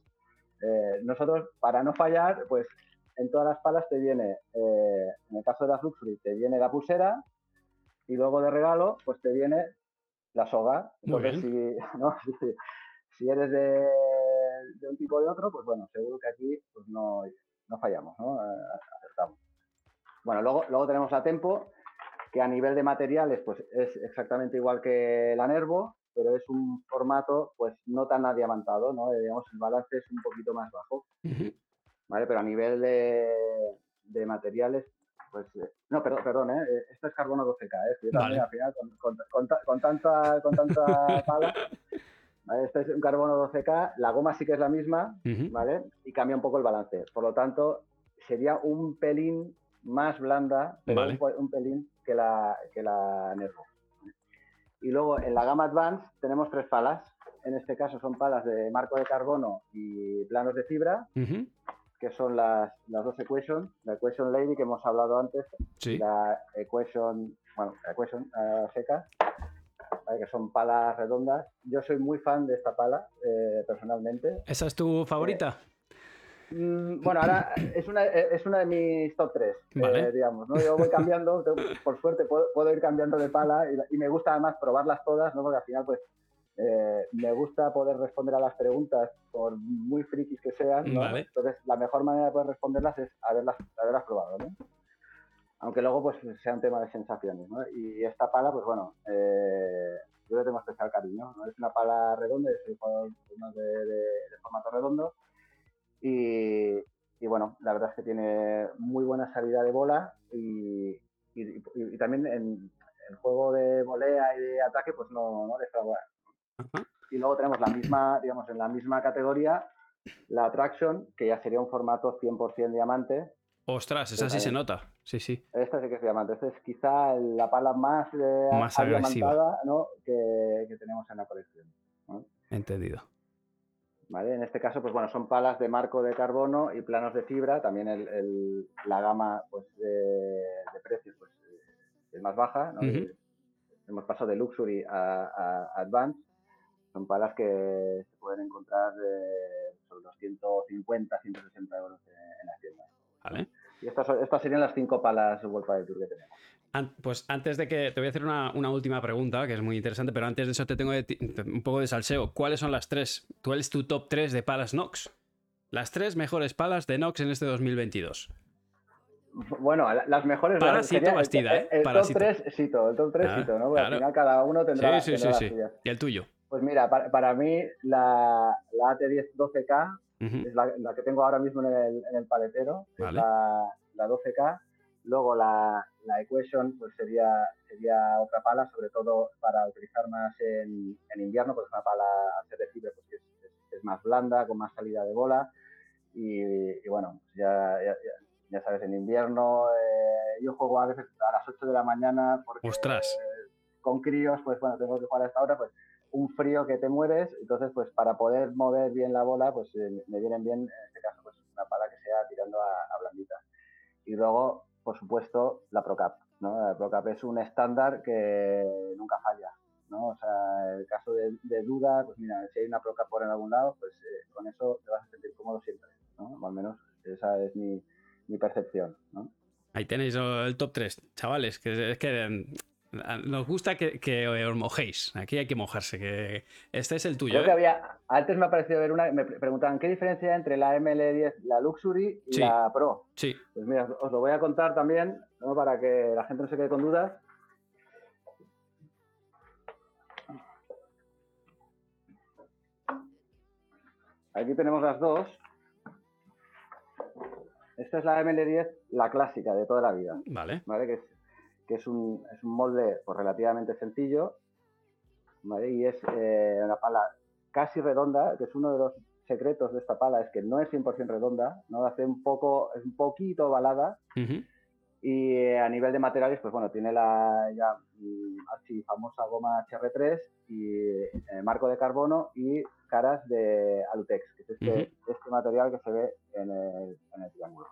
eh, nosotros para no fallar, pues en todas las palas te viene, eh, en el caso de las Luxury, te viene la pulsera y luego de regalo, pues te viene la soga. Entonces, si, ¿no? si, eres de, de un tipo o de otro, pues bueno, seguro que aquí pues no, no fallamos, ¿no? Acertamos. Bueno, luego, luego tenemos la Tempo, que a nivel de materiales pues es exactamente igual que la Nervo, pero es un formato pues no tan adiamantado, ¿no? Eh, digamos, el balance es un poquito más bajo. ¿vale? Pero a nivel de, de materiales, pues... eh, no, perdón, perdón, ¿eh? Eh, Esto es carbono 12K, ¿eh? Yo también Vale. al final con, con- con ta- con tanta, con tanta pala... ¿vale? Este es un carbono 12K, la goma sí que es la misma. ¿vale? Y cambia un poco el balance. Por lo tanto, sería un pelín más blanda, Vale. un, pelín que la, que la Nervo. Y luego en la gama Advance tenemos tres palas. En este caso son palas de marco de carbono y planos de fibra que son las, las dos equations, la equation lady que hemos hablado antes, Sí. la equation, bueno, la equation eh, seca, que son palas redondas. Yo soy muy fan de esta pala, eh, personalmente. ¿Esa es tu favorita? Mm, bueno, ahora es una, es una de mis top 3, Vale. digamos, ¿no? Yo voy cambiando, tengo- por suerte puedo, puedo ir cambiando de pala y, y me gusta además probarlas todas, ¿no? Porque al final, pues, eh, me gusta poder responder a las preguntas, por muy frikis que sean, ¿no? Vale. Entonces, la mejor manera de poder responderlas es haberlas, haberlas probado, ¿no? Aunque luego, pues, sea un tema de sensaciones, ¿no? Y esta pala, pues, bueno, eh, yo le tengo especial cariño, ¿no? Es una pala redonda, es un jugador de, de- de formato redondo, y, y, bueno, la verdad es que tiene muy buena salida de bola y, y- y- y también en el juego de volea y de ataque pues no, no defrauda. Y luego tenemos la misma, digamos, en la misma categoría, la Attraction, que ya sería un formato 100% diamante. Ostras, esa sí se nota. Sí, sí. Esta sí que es diamante. Esta es quizá la pala más, eh, Más agresiva. ¿no? que, que tenemos en la colección. ¿no? Entendido. ¿Vale? En este caso, pues bueno, son palas de marco de carbono y planos de fibra. También el, la gama pues, de, precios pues, es más baja. ¿no? Hemos pasado de Luxury a, a, Advanced. Son palas que se pueden encontrar sobre los 150, 160 euros en, las tiendas. Vale. Y estas, estas serían las cinco palas World Tour que tenemos. Pues antes de que te voy a hacer una, última pregunta, que es muy interesante, pero antes de eso te tengo un poco de salseo. ¿Cuáles son las tres? ¿Cuál es tu top 3 de palas Nox? Las tres mejores palas de Nox en este 2022. Bueno, las mejores. Parasito Bastida, ¿eh? El, top 3 Sito, el top 3 Sito, ¿no? al final cada uno tendrá. Sí, sí, sí, sí. ¿Y el tuyo? Pues mira, para, mí la, la AT10 12K es la, que tengo ahora mismo en el, en el paletero, la, la 12K Luego la, la Equation pues sería, sería otra pala, sobre todo para utilizar más en, en invierno, porque es una pala a ser de fibra pues es, es, más blanda, con más salida de bola. Y, bueno, pues ya, ya, sabes, en invierno eh, yo juego a veces a las 8 de la mañana porque con críos, pues bueno, tengo que jugar a esta hora, pues un frío que te mueres, entonces pues para poder mover bien la bola, pues eh, me vienen bien, en este caso, pues una pala que sea tirando a, a blandita. Y luego por supuesto, la ProCap. ¿no? La ProCap es un estándar que nunca falla. ¿no? O sea, el caso de, duda, pues mira, si hay una ProCap por en algún lado, pues eh, con eso te vas a sentir cómodo siempre. ¿no? O al menos esa es mi, mi percepción. ¿no? Ahí tenéis el top 3, chavales, que es que nos gusta que, os mojéis. Aquí hay que mojarse. Que este es el tuyo. Creo que ¿eh? había. Antes me ha parecido ver una. Me preguntaban qué diferencia hay entre la ML10, la Luxury y la Pro. Sí. Pues mira, os lo voy a contar también, para que la gente no se quede con dudas. Aquí tenemos las dos. Esta es la ML10, la clásica de toda la vida. Vale. ¿Vale? Que es que es un, es un molde pues, relativamente sencillo y es eh, una pala casi redonda, que es uno de los secretos de esta pala, es que no es 100% redonda, ¿no? hace un poco, es un poquito ovalada y eh, a nivel de materiales, pues bueno, tiene la ya mm, así famosa goma HR3 y eh, marco de carbono y caras de Alutex, que es este, este material que se ve en el, en el triángulo.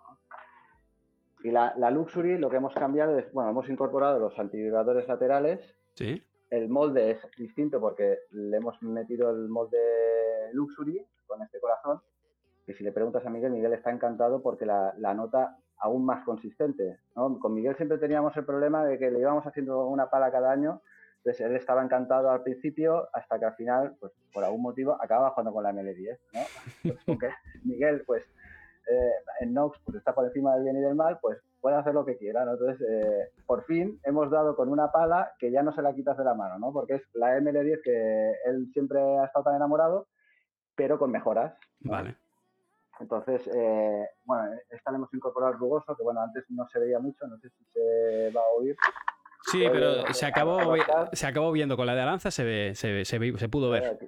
Y la, Luxury lo que hemos cambiado es, bueno, hemos incorporado los antivibradores laterales. Sí. El molde es distinto porque le hemos metido el molde Luxury con este corazón. Que si le preguntas a Miguel, Miguel está encantado porque la, nota aún más consistente. Con Miguel siempre teníamos el problema de que le íbamos haciendo una pala cada año. Entonces él estaba encantado al principio hasta que al final, pues por algún motivo, acababa jugando con la ML10. ¿no? Pues, Miguel, pues eh, en Nox pues está por encima del bien y del mal, pues puede hacer lo que quiera, Entonces, eh, por fin hemos dado con una pala que ya no se la quitas de la mano, ¿no? Porque es la ML10 que él siempre ha estado tan enamorado, pero con mejoras. Vale. Entonces, eh, bueno, esta le hemos incorporado el rugoso, que bueno, antes no se veía mucho, no sé si se va a oír. Sí, pero se acabó, se acabó viendo con la de Aranza, se, ve, se, se, se pudo ver.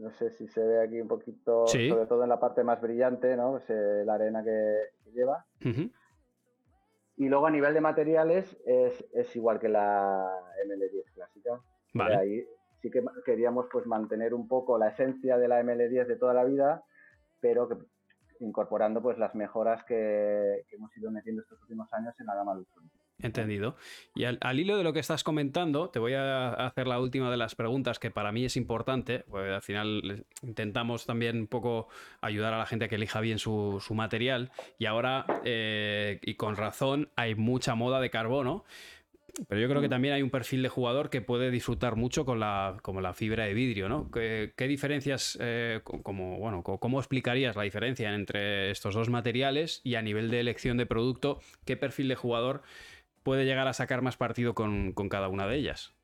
No sé si se ve aquí un poquito, sobre todo en la parte más brillante, ¿no? Pues, eh, la arena que, lleva. Y luego a nivel de materiales es, igual que la ML10 clásica. Vale. Ahí sí que queríamos pues mantener un poco la esencia de la ML10 de toda la vida, pero que, incorporando pues las mejoras que, hemos ido metiendo estos últimos años en la gama Luxury. Entendido. Y al, hilo de lo que estás comentando, te voy a hacer la última de las preguntas que para mí es importante, pues al final intentamos también un poco ayudar a la gente a que elija bien su, material y ahora, eh, y con razón, hay mucha moda de carbono. Pero yo creo que mm. también hay un perfil de jugador que puede disfrutar mucho con la, como la fibra de vidrio, ¿no? ¿Qué, diferencias, eh, como, bueno, cómo explicarías la diferencia entre estos dos materiales y a nivel de elección de producto, qué perfil de jugador puede llegar a sacar más partido con, cada una de ellas?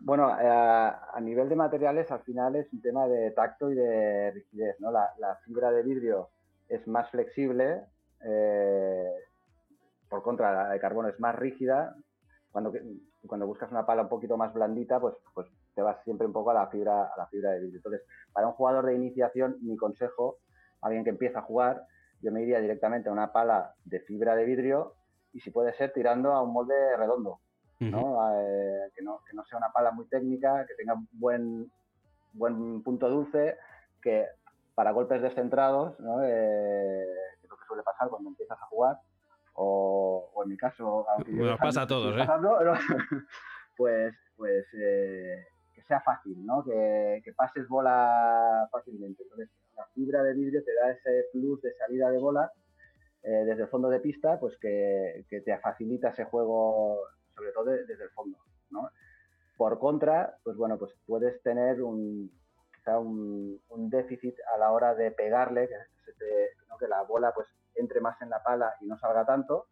Bueno, eh, a nivel de materiales, al final es un tema de tacto y de rigidez, ¿no? La, fibra de vidrio es más flexible, eh, por contra, la de carbono es más rígida. Cuando, cuando buscas una pala un poquito más blandita, pues, pues te vas siempre un poco a la fibra, a la fibra de vidrio. Entonces, para un jugador de iniciación, mi consejo, alguien que empieza a jugar, yo me iría directamente a una pala de fibra de vidrio y si puede ser tirando a un molde redondo, ¿no? Eh, que ¿no? Que no sea una pala muy técnica, que tenga buen, buen punto dulce, que para golpes descentrados, ¿no? Eh, es lo que suele pasar cuando empiezas a jugar, o, en mi caso, pasa a todos, ¿eh? pues, pues eh, que sea fácil, ¿no? Que, pases bola fácilmente. Entonces, la fibra de vidrio te da ese plus de salida de bola eh, desde el fondo de pista, pues que, te facilita ese juego, sobre todo desde el fondo, ¿no? Por contra, pues bueno, pues puedes tener un, un, déficit a la hora de pegarle, que, la bola pues entre más en la pala y no salga tanto.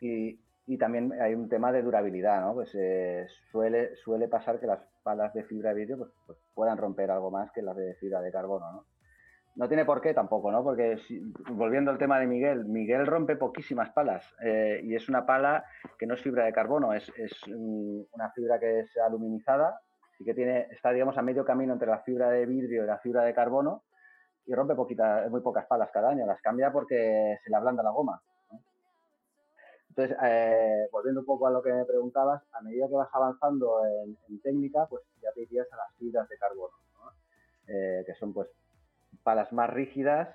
Y, también hay un tema de durabilidad, ¿no? Pues eh, suele, suele pasar que las palas de fibra de vidrio pues, pues, puedan romper algo más que las de fibra de carbono, ¿no? No tiene por qué tampoco, ¿no? Porque volviendo al tema de Miguel, Miguel rompe poquísimas palas eh, y es una pala que no es fibra de carbono, es, es una fibra que es aluminizada y que tiene, está, digamos, a medio camino entre la fibra de vidrio y la fibra de carbono y rompe poquita, muy pocas palas cada año. Las cambia porque se le ablanda la goma. Entonces, eh, volviendo un poco a lo que me preguntabas, a medida que vas avanzando en, técnica, pues ya te irías a las fibras de carbono, eh, que son pues palas más rígidas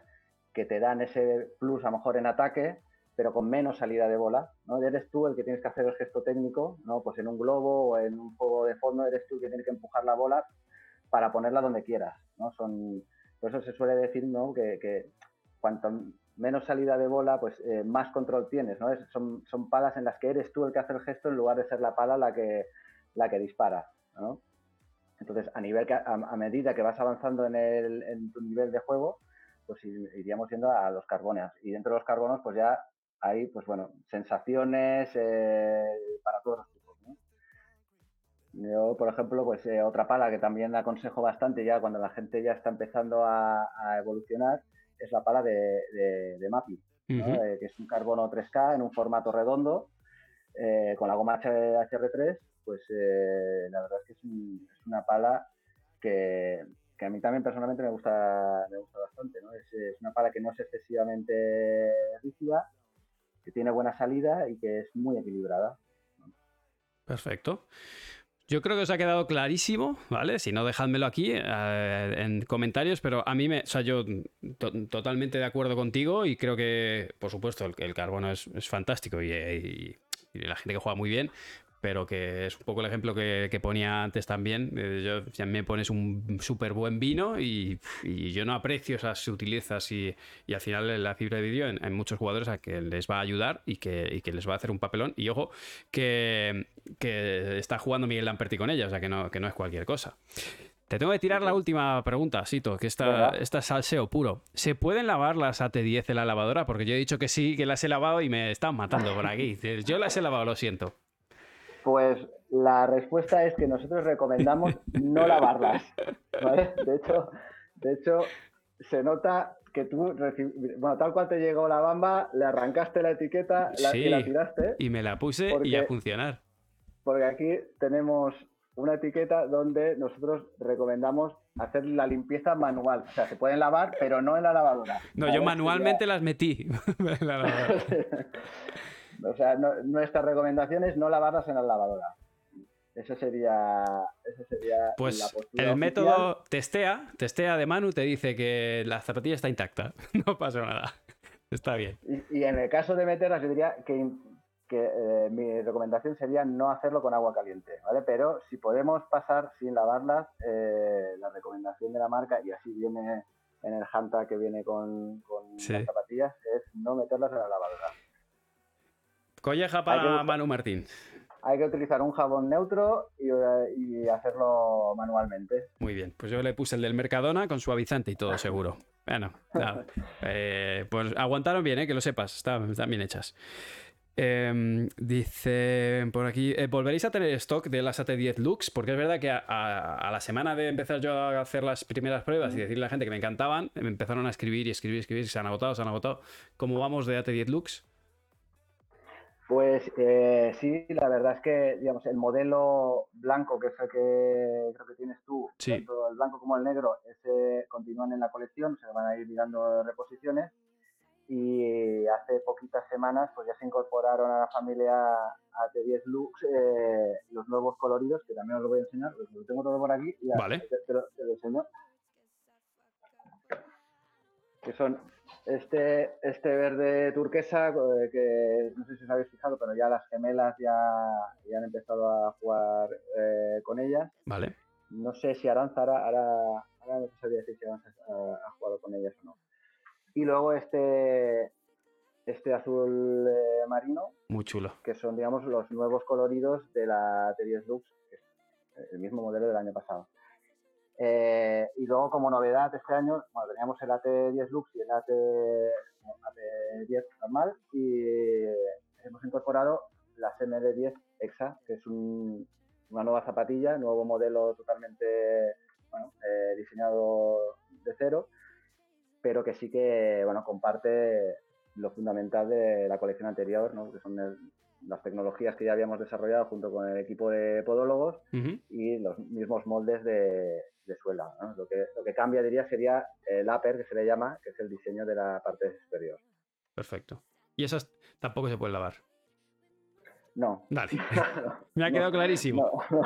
que te dan ese plus a lo mejor en ataque, pero con menos salida de bola, ¿no? Eres tú el que tienes que hacer el gesto técnico, ¿no? Pues en un globo o en un juego de fondo eres tú el que tienes que empujar la bola para ponerla donde quieras, ¿no? Son, por eso se suele decir, ¿no? Que, cuanto menos salida de bola, pues eh, más control tienes, ¿no? son, son palas en las que eres tú el que hace el gesto en lugar de ser la pala la que, la que dispara. Entonces, a, nivel que, a, medida que vas avanzando en, el, en tu nivel de juego, pues iríamos yendo a los carbones. Y dentro de los carbonos, pues ya hay, pues bueno, sensaciones eh, para todos los tipos. Yo, por ejemplo, pues eh, otra pala que también aconsejo bastante ya cuando la gente ya está empezando a, evolucionar es la pala de, de, MAPI, eh, que es un carbono 3K en un formato redondo con la goma HR3, pues la verdad es que es, una pala que, a mí también personalmente me gusta, me gusta bastante. ¿no? Es, es, una pala que no es excesivamente rígida, que tiene buena salida y que es muy equilibrada. Perfecto. Yo creo que os ha quedado clarísimo, ¿vale? Si no, dejádmelo aquí eh, en comentarios, pero a mí me. O sea, yo totalmente de acuerdo contigo y creo que, por supuesto, el, el carbono es, fantástico y, la gente que juega muy bien, pero que es un poco el ejemplo que, ponía antes también. Yo, ya me pones un súper buen vino y, yo no aprecio esas sutilezas y, al final la fibra de vídeo en, muchos jugadores a que les va a ayudar y que, les va a hacer un papelón. Y ojo, que, está jugando Miguel Lamperti con ella, o sea que no, que no es cualquier cosa. Te tengo que tirar la última pregunta, Sito, que esta, esta es salseo puro. ¿Se pueden lavar las AT10 en la lavadora? Porque yo he dicho que sí, que las he lavado y me están matando por aquí. Yo las he lavado, lo siento. Pues la respuesta es que nosotros recomendamos no lavarlas. De hecho, de hecho, se nota que tú, bueno, tal cual te llegó la bamba, le arrancaste la etiqueta y la tiraste. Y me la puse y a funcionar. Porque aquí tenemos una etiqueta donde nosotros recomendamos hacer la limpieza manual. O sea, se pueden lavar, pero no en la lavadora. No, yo manualmente las metí. O sea, nuestra recomendación es no lavarlas en la lavadora. Eso sería, eso sería pues el método testea, testea de Manu te dice que la zapatilla está intacta, no pasa nada, está bien. Y, en el caso de meterlas, yo diría que, eh, mi recomendación sería no hacerlo con agua caliente, ¿vale? Pero si podemos pasar sin lavarlas, eh, la recomendación de la marca, y así viene en el Hanta que viene con, las zapatillas, es no meterlas en la lavadora. Colleja para Manu Martín. Hay que utilizar un jabón neutro y, hacerlo manualmente. Muy bien, pues yo le puse el del Mercadona con suavizante y todo seguro. Bueno, eh, pues aguantaron bien, eh, que lo sepas, están, bien hechas. Em, dice por aquí, eh, ¿volveréis a tener stock de las AT10 Lux? Porque es verdad que a, la semana de empezar yo a hacer las primeras pruebas y decirle a la gente que me encantaban, me empezaron a escribir y escribir y escribir, se han agotado, se han agotado. ¿Cómo vamos de AT10 Lux? Pues eh, sí, la verdad es que digamos el modelo blanco, que es el que creo que tienes tú, tanto el blanco como el negro, ese continúan en la colección, se van a ir mirando reposiciones. Y hace poquitas semanas pues ya se incorporaron a la familia AT10 Lux eh, los nuevos coloridos, que también os lo voy a enseñar, lo tengo todo por aquí y vale. te, lo, enseño. que son este, este verde turquesa, eh, que no sé si os habéis fijado, pero ya las gemelas ya, ya han empezado a jugar eh, con ellas. Vale. No sé si Aranza ahora, ahora, ahora no te sabría decir si Aranza ha, ha jugado con ellas o no. Y luego este, este azul eh, marino, Muy chulo. que son, digamos, los nuevos coloridos de la T10 Lux, que es el mismo modelo del año pasado. Eh, y luego, como novedad este año, bueno, teníamos el AT10 Lux y el AT, no, AT10 normal, y hemos incorporado las MD10 EXA, que es un- una nueva zapatilla, nuevo modelo totalmente bueno, eh, diseñado de cero, pero que sí que bueno, comparte lo fundamental de la colección anterior, ¿no? que son el- las tecnologías que ya habíamos desarrollado junto con el equipo de podólogos y los mismos moldes de, de suela. ¿no? Lo, que, lo que cambia, diría, sería el upper, que se le llama, que es el diseño de la parte superior. Perfecto. Y esas tampoco se pueden lavar. No. Dale. Me ha quedado clarísimo. no.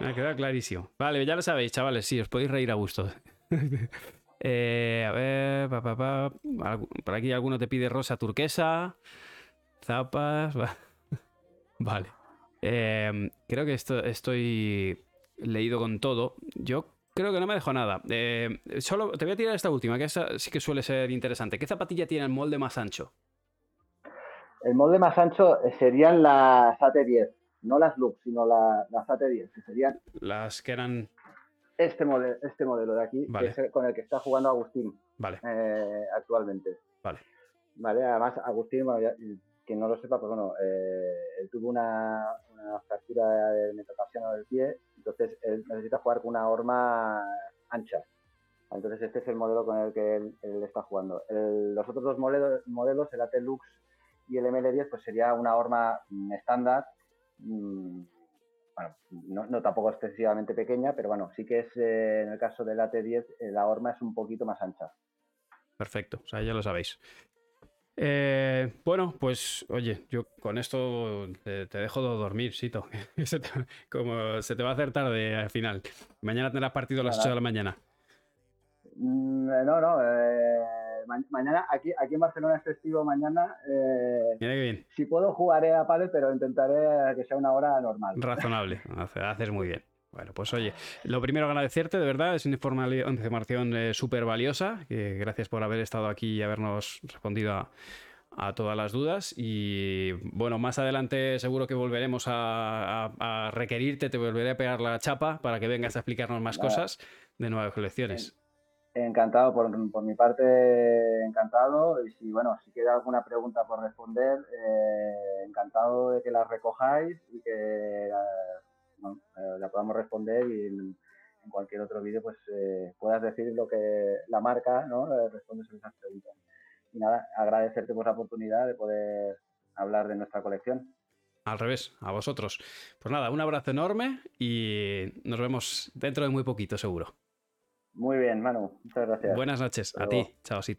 Me ha quedado clarísimo. Vale, ya lo sabéis, chavales. Sí, os podéis reír a gusto. Eh, a ver, pa, pa, pa. Por aquí alguno te pide rosa turquesa, zapas. va. Vale. Eh, creo que esto, estoy leído con todo. Yo creo que no me dejo nada. Eh, solo te voy a tirar esta última, que esa sí que suele ser interesante. ¿Qué zapatilla tiene el molde más ancho? El molde más ancho serían las AT10, no las Lux, sino la- las AT10, que serían Las que eran. este modelo, este modelo de aquí, Vale. que es con el que está jugando Agustín Vale, eh, actualmente. vale. Vale, además Agustín, bueno, ya- quien no lo sepa, pues bueno, eh, él tuvo una, una fractura del metatarsiano del pie, entonces él necesita jugar con una horma ancha. Entonces este es el modelo con el que él, está jugando. Los otros dos modelos, modelos, el AT Lux y el ML10, pues sería una horma mm, estándar, mm, bueno, no, no tampoco excesivamente pequeña, pero bueno, sí que es, eh, en el caso del AT10, eh, la horma es un poquito más ancha. Perfecto, o sea, ya lo sabéis. Eh, bueno, pues oye, yo con esto te, te dejo de dormir, Sito. Se te- Como se te va a hacer tarde al final. Mañana tendrás partido a las Nada. 8 de la mañana. Mm, eh, No, no. eh, ma- mañana, aquí, aquí en Barcelona es festivo mañana. eh, Mira que bien, si puedo, jugaré a pádel, pero intentaré que sea una hora normal. razonable. Hace- Haces muy bien. Bueno, pues oye, lo primero agradecerte, de verdad, es una información eh, súper valiosa. que gracias por haber estado aquí y habernos respondido a, a todas las dudas. Y bueno, más adelante seguro que volveremos a, a- a requerirte, te volveré a pegar la chapa para que vengas a explicarnos más Nada. cosas de nuevas colecciones. Encantado, por, por mi parte, encantado. Y si, bueno, si queda alguna pregunta por responder, eh, encantado de que las recojáis y que bueno, eh, la podamos responder y en, en cualquier otro vídeo pues eh, puedas decir lo que la marca, ¿no? Eh, respondes a esas preguntas. Y nada, agradecerte por la oportunidad de poder hablar de nuestra colección. Al revés, a vosotros. Pues nada, un abrazo enorme y nos vemos dentro de muy poquito, seguro. Muy bien, Manu. Muchas gracias. Buenas noches. A Hasta ti. luego. Chaosito.